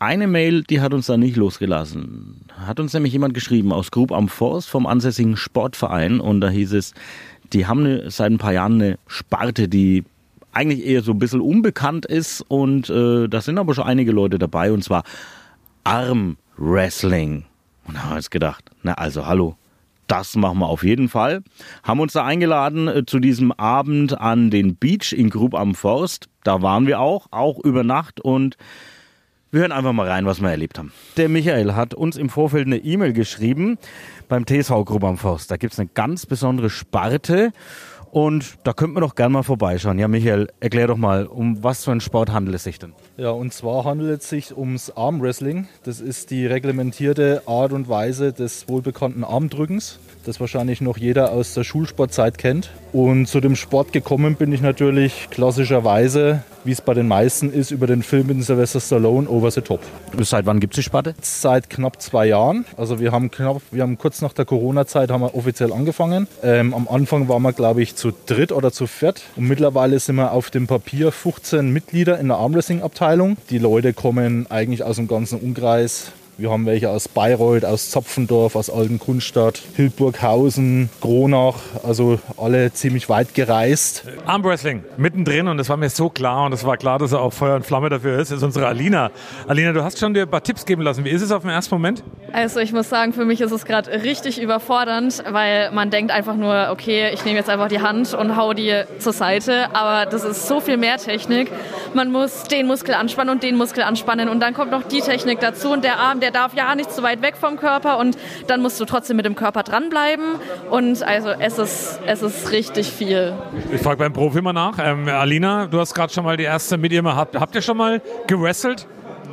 eine Mail, die hat uns da nicht losgelassen. Hat uns nämlich jemand geschrieben aus Grub am Forst vom ansässigen Sportverein. Und da hieß es, die haben eine, seit ein paar Jahren eine Sparte, die eigentlich eher so ein bisschen unbekannt ist. Und äh, da sind aber schon einige Leute dabei. Und zwar Armwrestling. Und da haben wir uns gedacht, na also hallo, das machen wir auf jeden Fall. Haben uns da eingeladen äh, zu diesem Abend an den Beach in Grub am Forst. Da waren wir auch, auch über Nacht und wir hören einfach mal rein, was wir erlebt haben. Der Michael hat uns im Vorfeld eine E-Mail geschrieben beim TSV Grub am Forst. Da gibt es eine ganz besondere Sparte und da könnten wir doch gerne mal vorbeischauen. Ja, Michael, erklär doch mal, um was für einen Sport handelt es sich denn? Ja, und zwar handelt es sich ums Armwrestling. Das ist die reglementierte Art und Weise des wohlbekannten Armdrückens, das wahrscheinlich noch jeder aus der Schulsportzeit kennt. Und zu dem Sport gekommen bin ich natürlich klassischerweise, wie es bei den meisten ist, über den Film mit Sylvester Stallone Over the Top. Seit wann gibt es die Sparte? Seit knapp zwei Jahren. Also wir haben knapp, wir haben kurz nach der Corona-Zeit haben wir offiziell angefangen. Ähm, am Anfang waren wir, glaube ich, zu dritt oder zu viert. Und mittlerweile sind wir auf dem Papier 15 Mitglieder in der Armwrestling-Abteilung. Die Leute kommen eigentlich aus dem ganzen Umkreis wir haben welche aus Bayreuth, aus Zapfendorf, aus Altenkunstadt, Hildburghausen, Gronach, also alle ziemlich weit gereist. Armwrestling mittendrin und das war mir so klar und es war klar, dass er auch Feuer und Flamme dafür ist, ist unsere Alina. Alina, du hast schon dir ein paar Tipps geben lassen. Wie ist es auf den ersten Moment? Also ich muss sagen, für mich ist es gerade richtig überfordernd, weil man denkt einfach nur, okay, ich nehme jetzt einfach die Hand und hau die zur Seite, aber das ist so viel mehr Technik. Man muss den Muskel anspannen und den Muskel anspannen und dann kommt noch die Technik dazu und der Arm, der darf ja nicht zu weit weg vom Körper und dann musst du trotzdem mit dem Körper dranbleiben und also es ist, es ist richtig viel. Ich frage beim Profi mal nach. Ähm, Alina, du hast gerade schon mal die erste mit ihr mal, habt, habt ihr schon mal gewrestelt?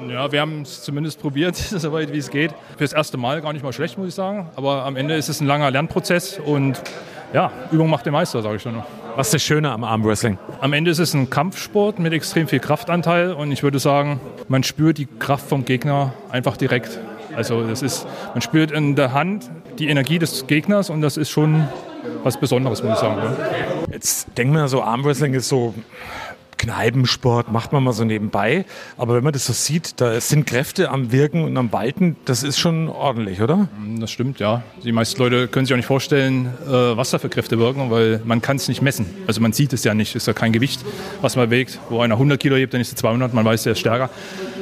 Ja, wir haben es zumindest probiert, soweit wie es geht. Für das erste Mal gar nicht mal schlecht, muss ich sagen. Aber am Ende ist es ein langer Lernprozess und ja, Übung macht den Meister, sage ich schon. Was ist das Schöne am Armwrestling? Am Ende ist es ein Kampfsport mit extrem viel Kraftanteil und ich würde sagen, man spürt die Kraft vom Gegner einfach direkt. Also das ist, man spürt in der Hand die Energie des Gegners und das ist schon was Besonderes, muss ich sagen. Jetzt denken wir so, Armwrestling ist so Kneipensport macht man mal so nebenbei. Aber wenn man das so sieht, da sind Kräfte am Wirken und am Walten, das ist schon ordentlich, oder? Das stimmt, ja. Die meisten Leute können sich auch nicht vorstellen, äh, was da für Kräfte wirken, weil man kann es nicht messen. Also man sieht es ja nicht. Es ist ja kein Gewicht, was man bewegt. Wo einer 100 Kilo hebt, dann ist er 200. Man weiß, der ist stärker.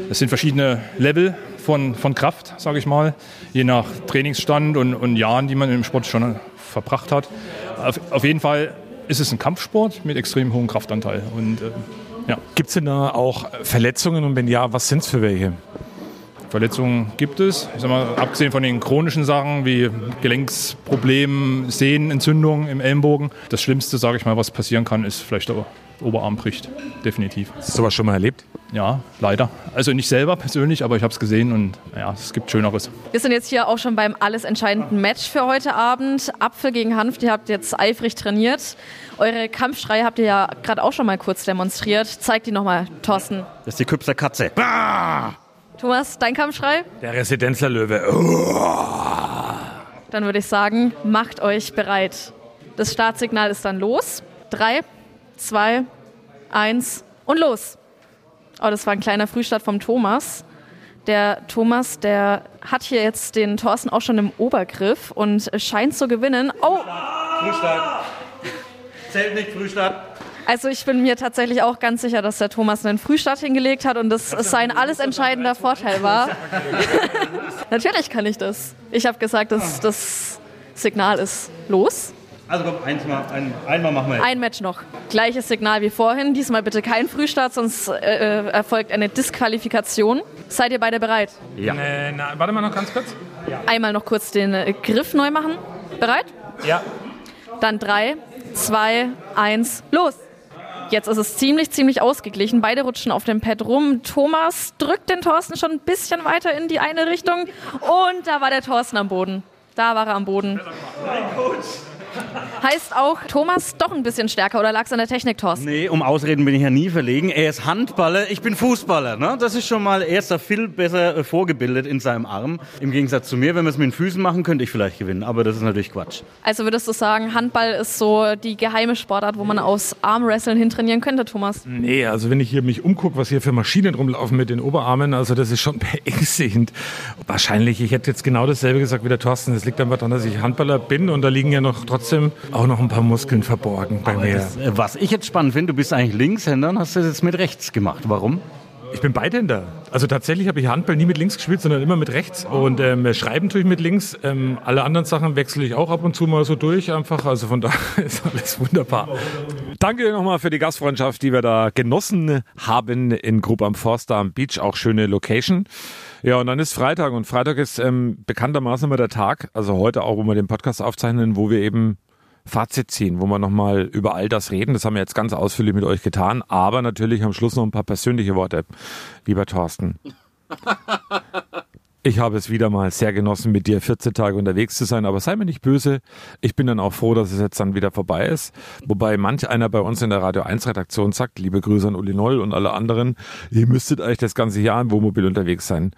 Das sind verschiedene Level von, von Kraft, sage ich mal, je nach Trainingsstand und, und Jahren, die man im Sport schon verbracht hat. Auf, auf jeden Fall ist es ein Kampfsport mit extrem hohem Kraftanteil. Und, äh, ja. Gibt es denn da auch Verletzungen und wenn ja, was sind es für welche? Verletzungen gibt es. Ich sag mal, abgesehen von den chronischen Sachen wie Gelenksproblemen, Sehnenentzündungen im Ellenbogen. Das Schlimmste, sage ich mal, was passieren kann, ist vielleicht der Oberarm bricht. Definitiv. Hast du sowas schon mal erlebt? Ja, leider. Also nicht selber persönlich, aber ich habe es gesehen und ja, es gibt Schöneres. Wir sind jetzt hier auch schon beim alles entscheidenden Match für heute Abend. Apfel gegen Hanf, ihr habt jetzt eifrig trainiert. Eure Kampfschreie habt ihr ja gerade auch schon mal kurz demonstriert. Zeig die nochmal, Thorsten. Das ist die Küpser Katze. Bah! Thomas, dein Kampfschrei? Der Residenzler Löwe. Dann würde ich sagen, macht euch bereit. Das Startsignal ist dann los. Drei, zwei, eins und los. Oh, das war ein kleiner Frühstart vom Thomas. Der Thomas, der hat hier jetzt den Thorsten auch schon im Obergriff und scheint zu gewinnen. Oh! Frühstart. Zählt nicht, Frühstart. Also ich bin mir tatsächlich auch ganz sicher, dass der Thomas einen Frühstart hingelegt hat und das sein alles entscheidender Vorteil war. Natürlich kann ich das. Ich habe gesagt, dass das Signal ist los. Also komm, eins mal, ein, einmal machen wir jetzt. Ein Match noch. Gleiches Signal wie vorhin. Diesmal bitte kein Frühstart, sonst äh, erfolgt eine Disqualifikation. Seid ihr beide bereit? Ja. Äh, na, warte mal noch ganz kurz. Ja. Einmal noch kurz den äh, Griff neu machen. Bereit? Ja. Dann drei, zwei, eins, los! Jetzt ist es ziemlich, ziemlich ausgeglichen. Beide rutschen auf dem Pad rum. Thomas drückt den Thorsten schon ein bisschen weiter in die eine Richtung. Und da war der Thorsten am Boden. Da war er am Boden. Nein, Coach. Heißt auch Thomas doch ein bisschen stärker oder lag es an der Technik, Thorsten? Nee, um Ausreden bin ich ja nie verlegen. Er ist Handballer, ich bin Fußballer. Ne? Das ist schon mal, er ist da viel besser äh, vorgebildet in seinem Arm. Im Gegensatz zu mir, wenn wir es mit den Füßen machen, könnte ich vielleicht gewinnen. Aber das ist natürlich Quatsch. Also würdest du sagen, Handball ist so die geheime Sportart, wo man aus Armwresteln hintrainieren könnte, Thomas? Nee, also wenn ich hier mich umgucke, was hier für Maschinen rumlaufen mit den Oberarmen, also das ist schon beängstigend. Wahrscheinlich, ich hätte jetzt genau dasselbe gesagt wie der Thorsten. Das liegt einfach daran, dass ich Handballer bin und da liegen ja noch trotzdem auch noch ein paar Muskeln verborgen bei Aber mir. das, äh, was ich jetzt spannend finde, du bist eigentlich Linkshänder und hast das jetzt mit rechts gemacht. Warum? Ich bin Beidhänder. Also tatsächlich habe ich Handball nie mit links gespielt, sondern immer mit rechts. Und ähm, schreiben tue ich mit links. Ähm, alle anderen Sachen wechsle ich auch ab und zu mal so durch einfach. Also von daher ist alles wunderbar. Danke nochmal für die Gastfreundschaft, die wir da genossen haben in Grub am Forster am Beach. Auch schöne Location. Ja, und dann ist Freitag und Freitag ist ähm, bekanntermaßen immer der Tag, also heute auch, wo wir den Podcast aufzeichnen, wo wir eben Fazit ziehen, wo wir nochmal über all das reden. Das haben wir jetzt ganz ausführlich mit euch getan, aber natürlich am Schluss noch ein paar persönliche Worte, lieber Thorsten. Ich habe es wieder mal sehr genossen, mit dir 14 Tage unterwegs zu sein, aber sei mir nicht böse. Ich bin dann auch froh, dass es jetzt dann wieder vorbei ist. Wobei manch einer bei uns in der Radio 1 Redaktion sagt, liebe Grüße an Uli Noll und alle anderen, ihr müsstet eigentlich das ganze Jahr im Wohnmobil unterwegs sein.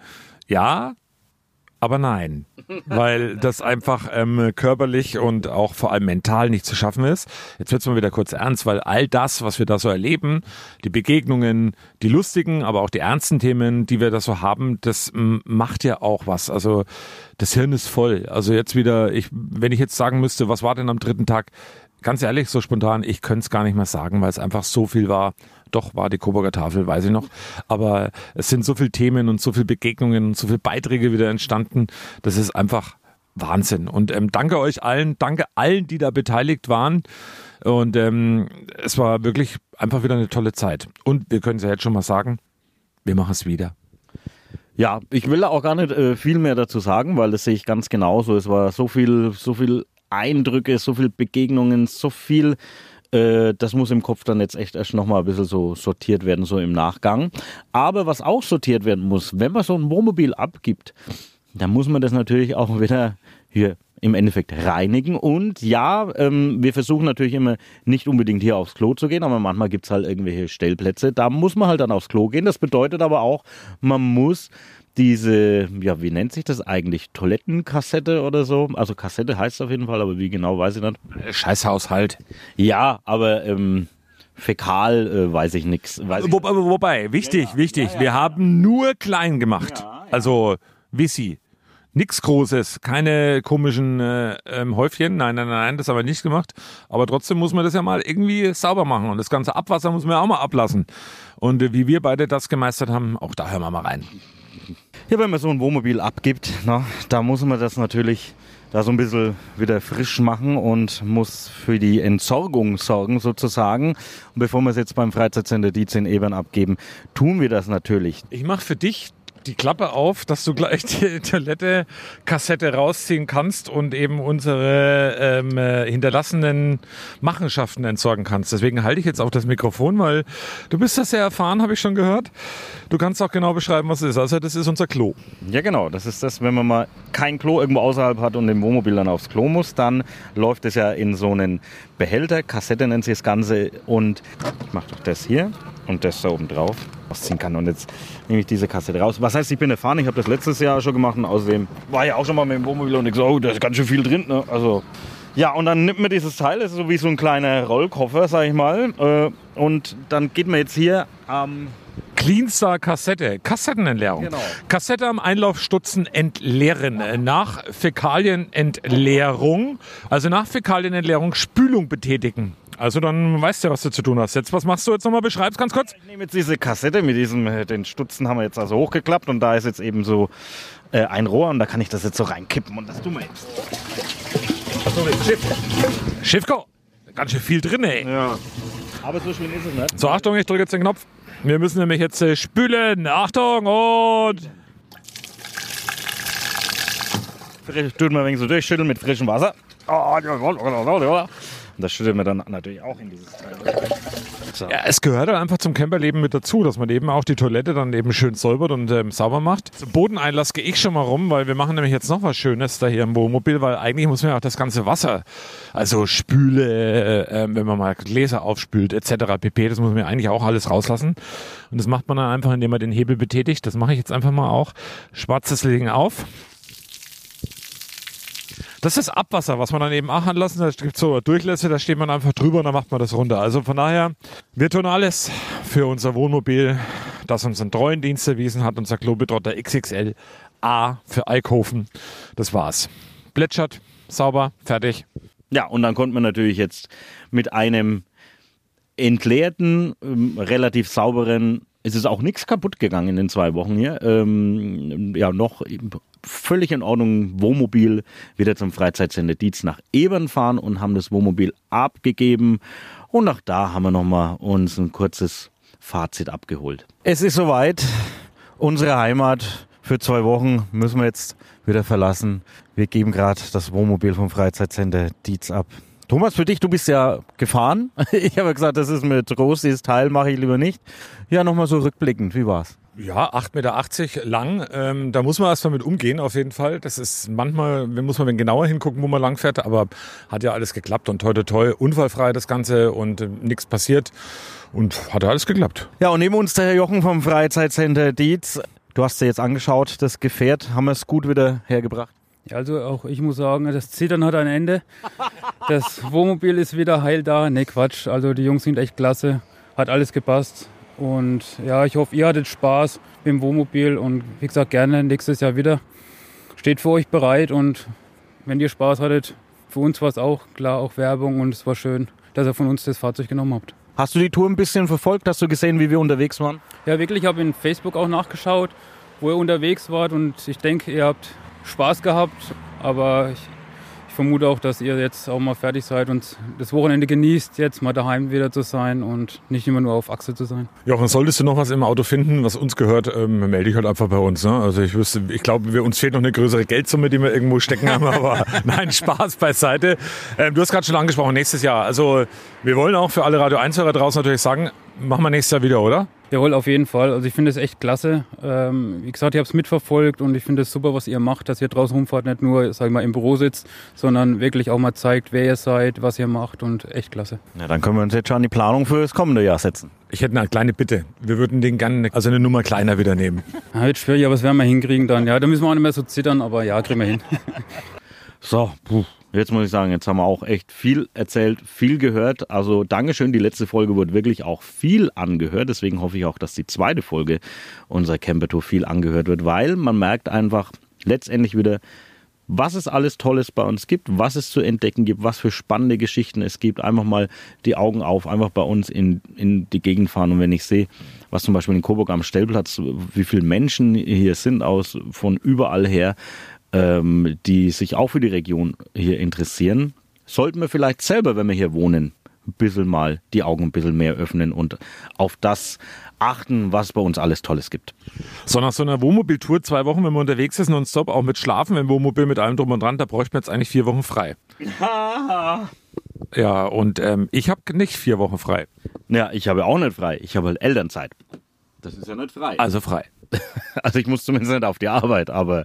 Ja, aber nein, weil das einfach ähm, körperlich und auch vor allem mental nicht zu schaffen ist. Jetzt wird's mal wieder kurz ernst, weil all das, was wir da so erleben, die Begegnungen, die lustigen, aber auch die ernsten Themen, die wir da so haben, das macht ja auch was. Also das Hirn ist voll. Also jetzt wieder, ich, wenn ich jetzt sagen müsste, was war denn am dritten Tag? Ganz ehrlich, so spontan, ich könnte es gar nicht mehr sagen, weil es einfach so viel war. Doch, war die Coburger Tafel, weiß ich noch. Aber es sind so viele Themen und so viele Begegnungen und so viele Beiträge wieder entstanden. Das ist einfach Wahnsinn. Und ähm, danke euch allen, danke allen, die da beteiligt waren. Und ähm, es war wirklich einfach wieder eine tolle Zeit. Und wir können es ja jetzt schon mal sagen, wir machen es wieder. Ja, ich will auch gar nicht äh, viel mehr dazu sagen, weil das sehe ich ganz genauso. Es war so viel, so viel Eindrücke, so viel Begegnungen, so viel äh, das muss im Kopf dann jetzt echt erst nochmal ein bisschen so sortiert werden, so im Nachgang. Aber was auch sortiert werden muss, wenn man so ein Wohnmobil abgibt, dann muss man das natürlich auch wieder hier im Endeffekt reinigen. Und ja, ähm, wir versuchen natürlich immer nicht unbedingt hier aufs Klo zu gehen, aber manchmal gibt's halt irgendwelche Stellplätze. Da muss man halt dann aufs Klo gehen. Das bedeutet aber auch, man muss diese, ja, wie nennt sich das eigentlich? Toilettenkassette oder so? Also Kassette heißt es auf jeden Fall, aber wie genau weiß ich nicht. Scheißhaushalt. Ja, aber ähm, Fäkal äh, weiß ich nichts. Wo, wo, wobei, wichtig, wichtig, wir haben nur klein gemacht. Also Wissi. Nix Großes, keine komischen äh, ähm, Häufchen. Nein, nein, nein, das haben wir nicht gemacht. Aber trotzdem muss man das ja mal irgendwie sauber machen. Und das ganze Abwasser muss man ja auch mal ablassen. Und äh, wie wir beide das gemeistert haben, auch da hören wir mal rein. Ja, wenn man so ein Wohnmobil abgibt, na, da muss man das natürlich da so ein bisschen wieder frisch machen und muss für die Entsorgung sorgen sozusagen. Und bevor wir es jetzt beim Freizeitcenter Dietz in Ebern abgeben, tun wir das natürlich. Ich mache für dich die Klappe auf, dass du gleich die Toilette-Kassette rausziehen kannst und eben unsere ähm, äh, hinterlassenen Machenschaften entsorgen kannst. Deswegen halte ich jetzt auf das Mikrofon, weil du bist das sehr erfahren, habe ich schon gehört. Du kannst auch genau beschreiben, was es ist. Also das ist unser Klo. Ja genau, das ist das, wenn man mal kein Klo irgendwo außerhalb hat und im Wohnmobil dann aufs Klo muss, dann läuft es ja in so einen Behälter, Kassette nennt sich das Ganze und ich mache doch das hier und das da oben drauf ausziehen kann. Und jetzt nehme ich diese Kassette raus. Was heißt, ich bin erfahren, ich habe das letztes Jahr schon gemacht und außerdem war ja auch schon mal mit dem Wohnmobil und ich so, oh, da ist ganz schön viel drin. Ne? Also ja, und dann nimmt man dieses Teil, das ist so wie so ein kleiner Rollkoffer, sag ich mal. Äh, und dann geht man jetzt hier am ähm Cleanstar Kassette, Kassettenentleerung. Genau. Kassette am Einlaufstutzen entleeren. Nach Fäkalienentleerung, also nach Fäkalienentleerung Spülung betätigen. Also dann weißt du, was du zu tun hast. Jetzt, was machst du jetzt nochmal? Beschreib's ganz kurz. Ich nehme jetzt diese Kassette mit diesem, äh, den Stutzen haben wir jetzt also hochgeklappt und da ist jetzt eben so äh, ein Rohr und da kann ich das jetzt so reinkippen und das tun wir jetzt. Schiff. Schiffko. Ganz schön viel drin, ey. Ja. Aber so schlimm ist es nicht. So, Achtung, ich drücke jetzt den Knopf. Wir müssen nämlich jetzt äh, spülen. Achtung und... Tut man ein wenig so durchschütteln mit frischem Wasser. Und das schütteln wir dann natürlich auch in dieses Teil. haben. Ja, es gehört halt einfach zum Camperleben mit dazu, dass man eben auch die Toilette dann eben schön säubert und ähm, sauber macht. Zum Bodeneinlass gehe ich schon mal rum, weil wir machen nämlich jetzt noch was Schönes da hier im Wohnmobil, weil eigentlich muss man ja auch das ganze Wasser, also Spüle, äh, wenn man mal Gläser aufspült etc. pp, das muss man ja eigentlich auch alles rauslassen. Und das macht man dann einfach, indem man den Hebel betätigt. Das mache ich jetzt einfach mal auch. Schwarzes Legen auf. Das ist Abwasser, was man dann eben auch anlassen. Da gibt so Durchlässe, da steht man einfach drüber und dann macht man das runter. Also von daher, wir tun alles für unser Wohnmobil, das uns einen treuen Dienst erwiesen hat, unser Globetrotter XXL A für Eichhofen. Das war's. Plätschert, sauber, fertig. Ja, und dann konnte man natürlich jetzt mit einem entleerten, ähm, relativ sauberen, es ist auch nichts kaputt gegangen in den zwei Wochen hier, ähm, ja, noch völlig in Ordnung Wohnmobil wieder zum Freizeitsender Dietz nach Ebern fahren und haben das Wohnmobil abgegeben. Und auch da haben wir nochmal uns ein kurzes Fazit abgeholt. Es ist soweit. Unsere Heimat für zwei Wochen müssen wir jetzt wieder verlassen. Wir geben gerade das Wohnmobil vom Freizeitsender Dietz ab. Thomas, für dich, du bist ja gefahren. Ich habe gesagt, das ist mit dieses Teil mache ich lieber nicht. Ja, nochmal so rückblickend, wie war's? Ja, 8,80 Meter lang. Ähm, da muss man erst mal mit umgehen, auf jeden Fall. Das ist manchmal, muss man genauer hingucken, wo man lang fährt, aber hat ja alles geklappt und toi toi toi, unfallfrei das Ganze und äh, nichts passiert und hat ja alles geklappt. Ja, und neben uns der Herr Jochen vom Freizeitcenter Dietz. Du hast dir jetzt angeschaut, das Gefährt, haben wir es gut wieder hergebracht? Ja, also auch ich muss sagen, das Zittern hat ein Ende. Das Wohnmobil ist wieder heil da. Ne, Quatsch. Also die Jungs sind echt klasse. Hat alles gepasst. Und ja, ich hoffe, ihr hattet Spaß mit dem Wohnmobil und wie gesagt, gerne nächstes Jahr wieder. Steht für euch bereit und wenn ihr Spaß hattet, für uns war es auch klar, auch Werbung und es war schön, dass ihr von uns das Fahrzeug genommen habt. Hast du die Tour ein bisschen verfolgt? Hast du gesehen, wie wir unterwegs waren? Ja, wirklich, ich habe in Facebook auch nachgeschaut, wo ihr unterwegs wart und ich denke, ihr habt Spaß gehabt, aber ich, vermute auch, dass ihr jetzt auch mal fertig seid und das Wochenende genießt, jetzt mal daheim wieder zu sein und nicht immer nur auf Achse zu sein. Jochen, solltest du noch was im Auto finden, was uns gehört, ähm, melde dich halt einfach bei uns. Ne? Also ich wüsste, ich glaube, uns fehlt noch eine größere Geldsumme, die wir irgendwo stecken haben, aber nein, Spaß beiseite. Ähm, du hast gerade schon angesprochen, nächstes Jahr. Also wir wollen auch für alle Radio 1-Hörer draußen natürlich sagen, machen wir nächstes Jahr wieder, oder? Jawohl, auf jeden Fall. Also ich finde es echt klasse. Ähm, wie gesagt, ich habe es mitverfolgt und ich finde es super, was ihr macht, dass ihr draußen rumfahrt, nicht nur, sag ich mal, im Büro sitzt, sondern wirklich auch mal zeigt, wer ihr seid, was ihr macht und echt klasse. Ja, dann können wir uns jetzt schon an die Planung für das kommende Jahr setzen. Ich hätte eine kleine Bitte. Wir würden den gerne, also eine Nummer kleiner wieder nehmen. Ja, wird schwierig, aber das werden wir hinkriegen dann. Ja, da müssen wir auch nicht mehr so zittern, aber ja, kriegen wir hin. So, puh. Jetzt muss ich sagen, jetzt haben wir auch echt viel erzählt, viel gehört. Also Dankeschön, die letzte Folge wurde wirklich auch viel angehört. Deswegen hoffe ich auch, dass die zweite Folge unserer Camper-Tour viel angehört wird, weil man merkt einfach letztendlich wieder, was es alles Tolles bei uns gibt, was es zu entdecken gibt, was für spannende Geschichten es gibt. Einfach mal die Augen auf, einfach bei uns in, in die Gegend fahren. Und wenn ich sehe, was zum Beispiel in Coburg am Stellplatz, wie viele Menschen hier sind aus von überall her, ähm, die sich auch für die Region hier interessieren, sollten wir vielleicht selber, wenn wir hier wohnen, ein bisschen mal die Augen ein bisschen mehr öffnen und auf das achten, was bei uns alles Tolles gibt. So nach so einer Wohnmobiltour, zwei Wochen, wenn man unterwegs ist, nonstop, auch mit Schlafen im Wohnmobil, mit allem drum und dran, da bräuchte man jetzt eigentlich vier Wochen frei. ja, und ähm, ich habe nicht vier Wochen frei. Ja, ich habe auch nicht frei. Ich habe halt Elternzeit. Das ist ja nicht frei. Also frei. Also ich muss zumindest nicht auf die Arbeit, aber,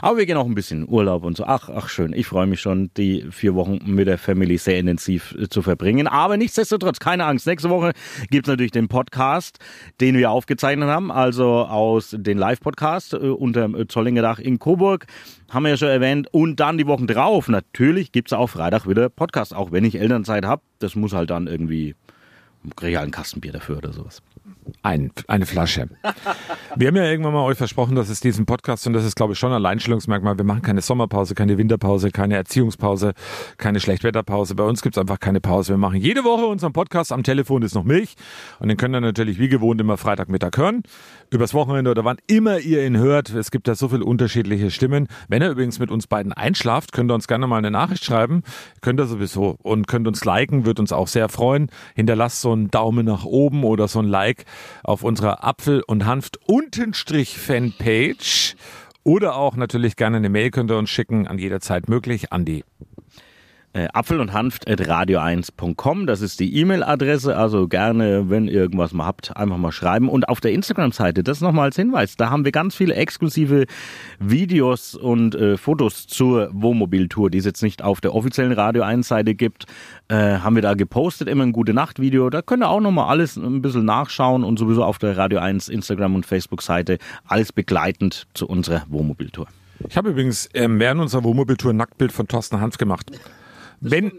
aber wir gehen auch ein bisschen Urlaub und so. Ach, ach schön. Ich freue mich schon, die vier Wochen mit der Family sehr intensiv äh, zu verbringen. Aber nichtsdestotrotz, keine Angst. Nächste Woche gibt es natürlich den Podcast, den wir aufgezeichnet haben, also aus den Live-Podcast äh, unter dem Zollinger Dach in Coburg. Haben wir ja schon erwähnt. Und dann die Wochen drauf. Natürlich gibt es auch Freitag wieder Podcast, auch wenn ich Elternzeit habe. Das muss halt dann irgendwie, kriege ich halt ein Kastenbier dafür oder sowas. Ein, eine Flasche. Wir haben ja irgendwann mal euch versprochen, dass es diesen Podcast, und das ist glaube ich schon ein Alleinstellungsmerkmal, wir machen keine Sommerpause, keine Winterpause, keine Erziehungspause, keine Schlechtwetterpause. Bei uns gibt es einfach keine Pause. Wir machen jede Woche unseren Podcast. Am Telefon ist noch Milch. Und den könnt ihr natürlich wie gewohnt immer Freitagmittag hören. Übers Wochenende oder wann immer ihr ihn hört. Es gibt da so viele unterschiedliche Stimmen. Wenn ihr übrigens mit uns beiden einschlaft, könnt ihr uns gerne mal eine Nachricht schreiben. Könnt ihr sowieso. Und könnt uns liken, wird uns auch sehr freuen. Hinterlasst so einen Daumen nach oben oder so ein Like auf unserer Apfel- und Hanft-Fanpage. Oder auch natürlich gerne eine Mail könnt ihr uns schicken, an jeder Zeit möglich, an die äh, Apfel und Hanft at radio1.com. Das ist die E-Mail-Adresse. Also gerne, wenn ihr irgendwas mal habt, einfach mal schreiben. Und auf der Instagram-Seite, das nochmal als Hinweis, da haben wir ganz viele exklusive Videos und äh, Fotos zur Wohnmobiltour, die es jetzt nicht auf der offiziellen Radio 1-Seite gibt. Äh, haben wir da gepostet, immer ein gute Nacht-Video. Da könnt ihr auch nochmal alles ein bisschen nachschauen und sowieso auf der Radio 1 Instagram und Facebook-Seite alles begleitend zu unserer Wohnmobiltour. Ich habe übrigens ähm, während unserer Wohnmobiltour ein Nacktbild von Thorsten Hanf gemacht. Wenn,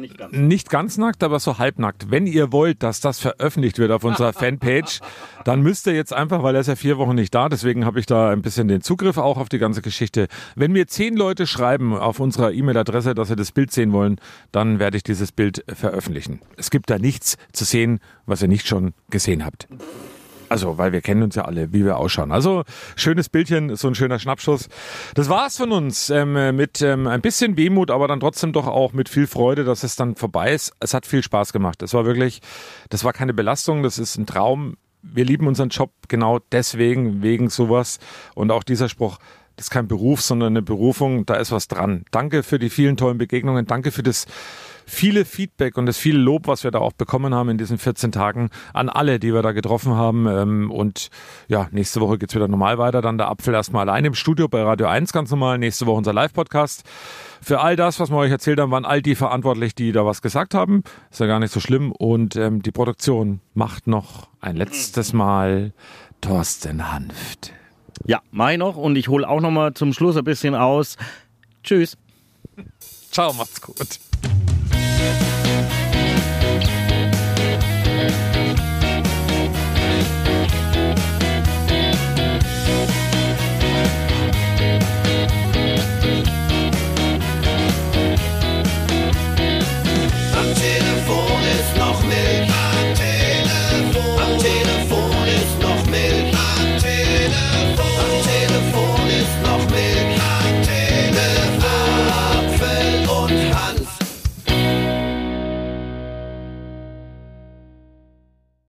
nicht ganz. nicht ganz nackt, aber so halbnackt. Wenn ihr wollt, dass das veröffentlicht wird auf unserer Fanpage, dann müsst ihr jetzt einfach, weil er ist ja vier Wochen nicht da, deswegen habe ich da ein bisschen den Zugriff auch auf die ganze Geschichte. Wenn mir zehn Leute schreiben auf unserer E-Mail-Adresse, dass sie das Bild sehen wollen, dann werde ich dieses Bild veröffentlichen. Es gibt da nichts zu sehen, was ihr nicht schon gesehen habt. Also, weil wir kennen uns ja alle, wie wir ausschauen. Also, schönes Bildchen, so ein schöner Schnappschuss. Das war's von uns ähm, mit ähm, ein bisschen Wehmut, aber dann trotzdem doch auch mit viel Freude, dass es dann vorbei ist. Es hat viel Spaß gemacht. Es war wirklich, das war keine Belastung, das ist ein Traum. Wir lieben unseren Job genau deswegen, wegen sowas. Und auch dieser Spruch, das ist kein Beruf, sondern eine Berufung, da ist was dran. Danke für die vielen tollen Begegnungen, danke für das viele Feedback und das viele Lob, was wir da auch bekommen haben in diesen 14 Tagen an alle, die wir da getroffen haben. Ähm, Und ja, nächste Woche geht's wieder normal weiter. Dann der Apfel erstmal allein im Studio bei Radio 1 ganz normal. Nächste Woche unser Live-Podcast. Für all das, was wir euch erzählt haben, waren all die verantwortlich, die da was gesagt haben. Ist ja gar nicht so schlimm. Und ähm, die Produktion macht noch ein letztes Mal Thorsten Hanft. Ja, mai noch und ich hole auch noch mal zum Schluss ein bisschen aus. Tschüss. Ciao, macht's gut.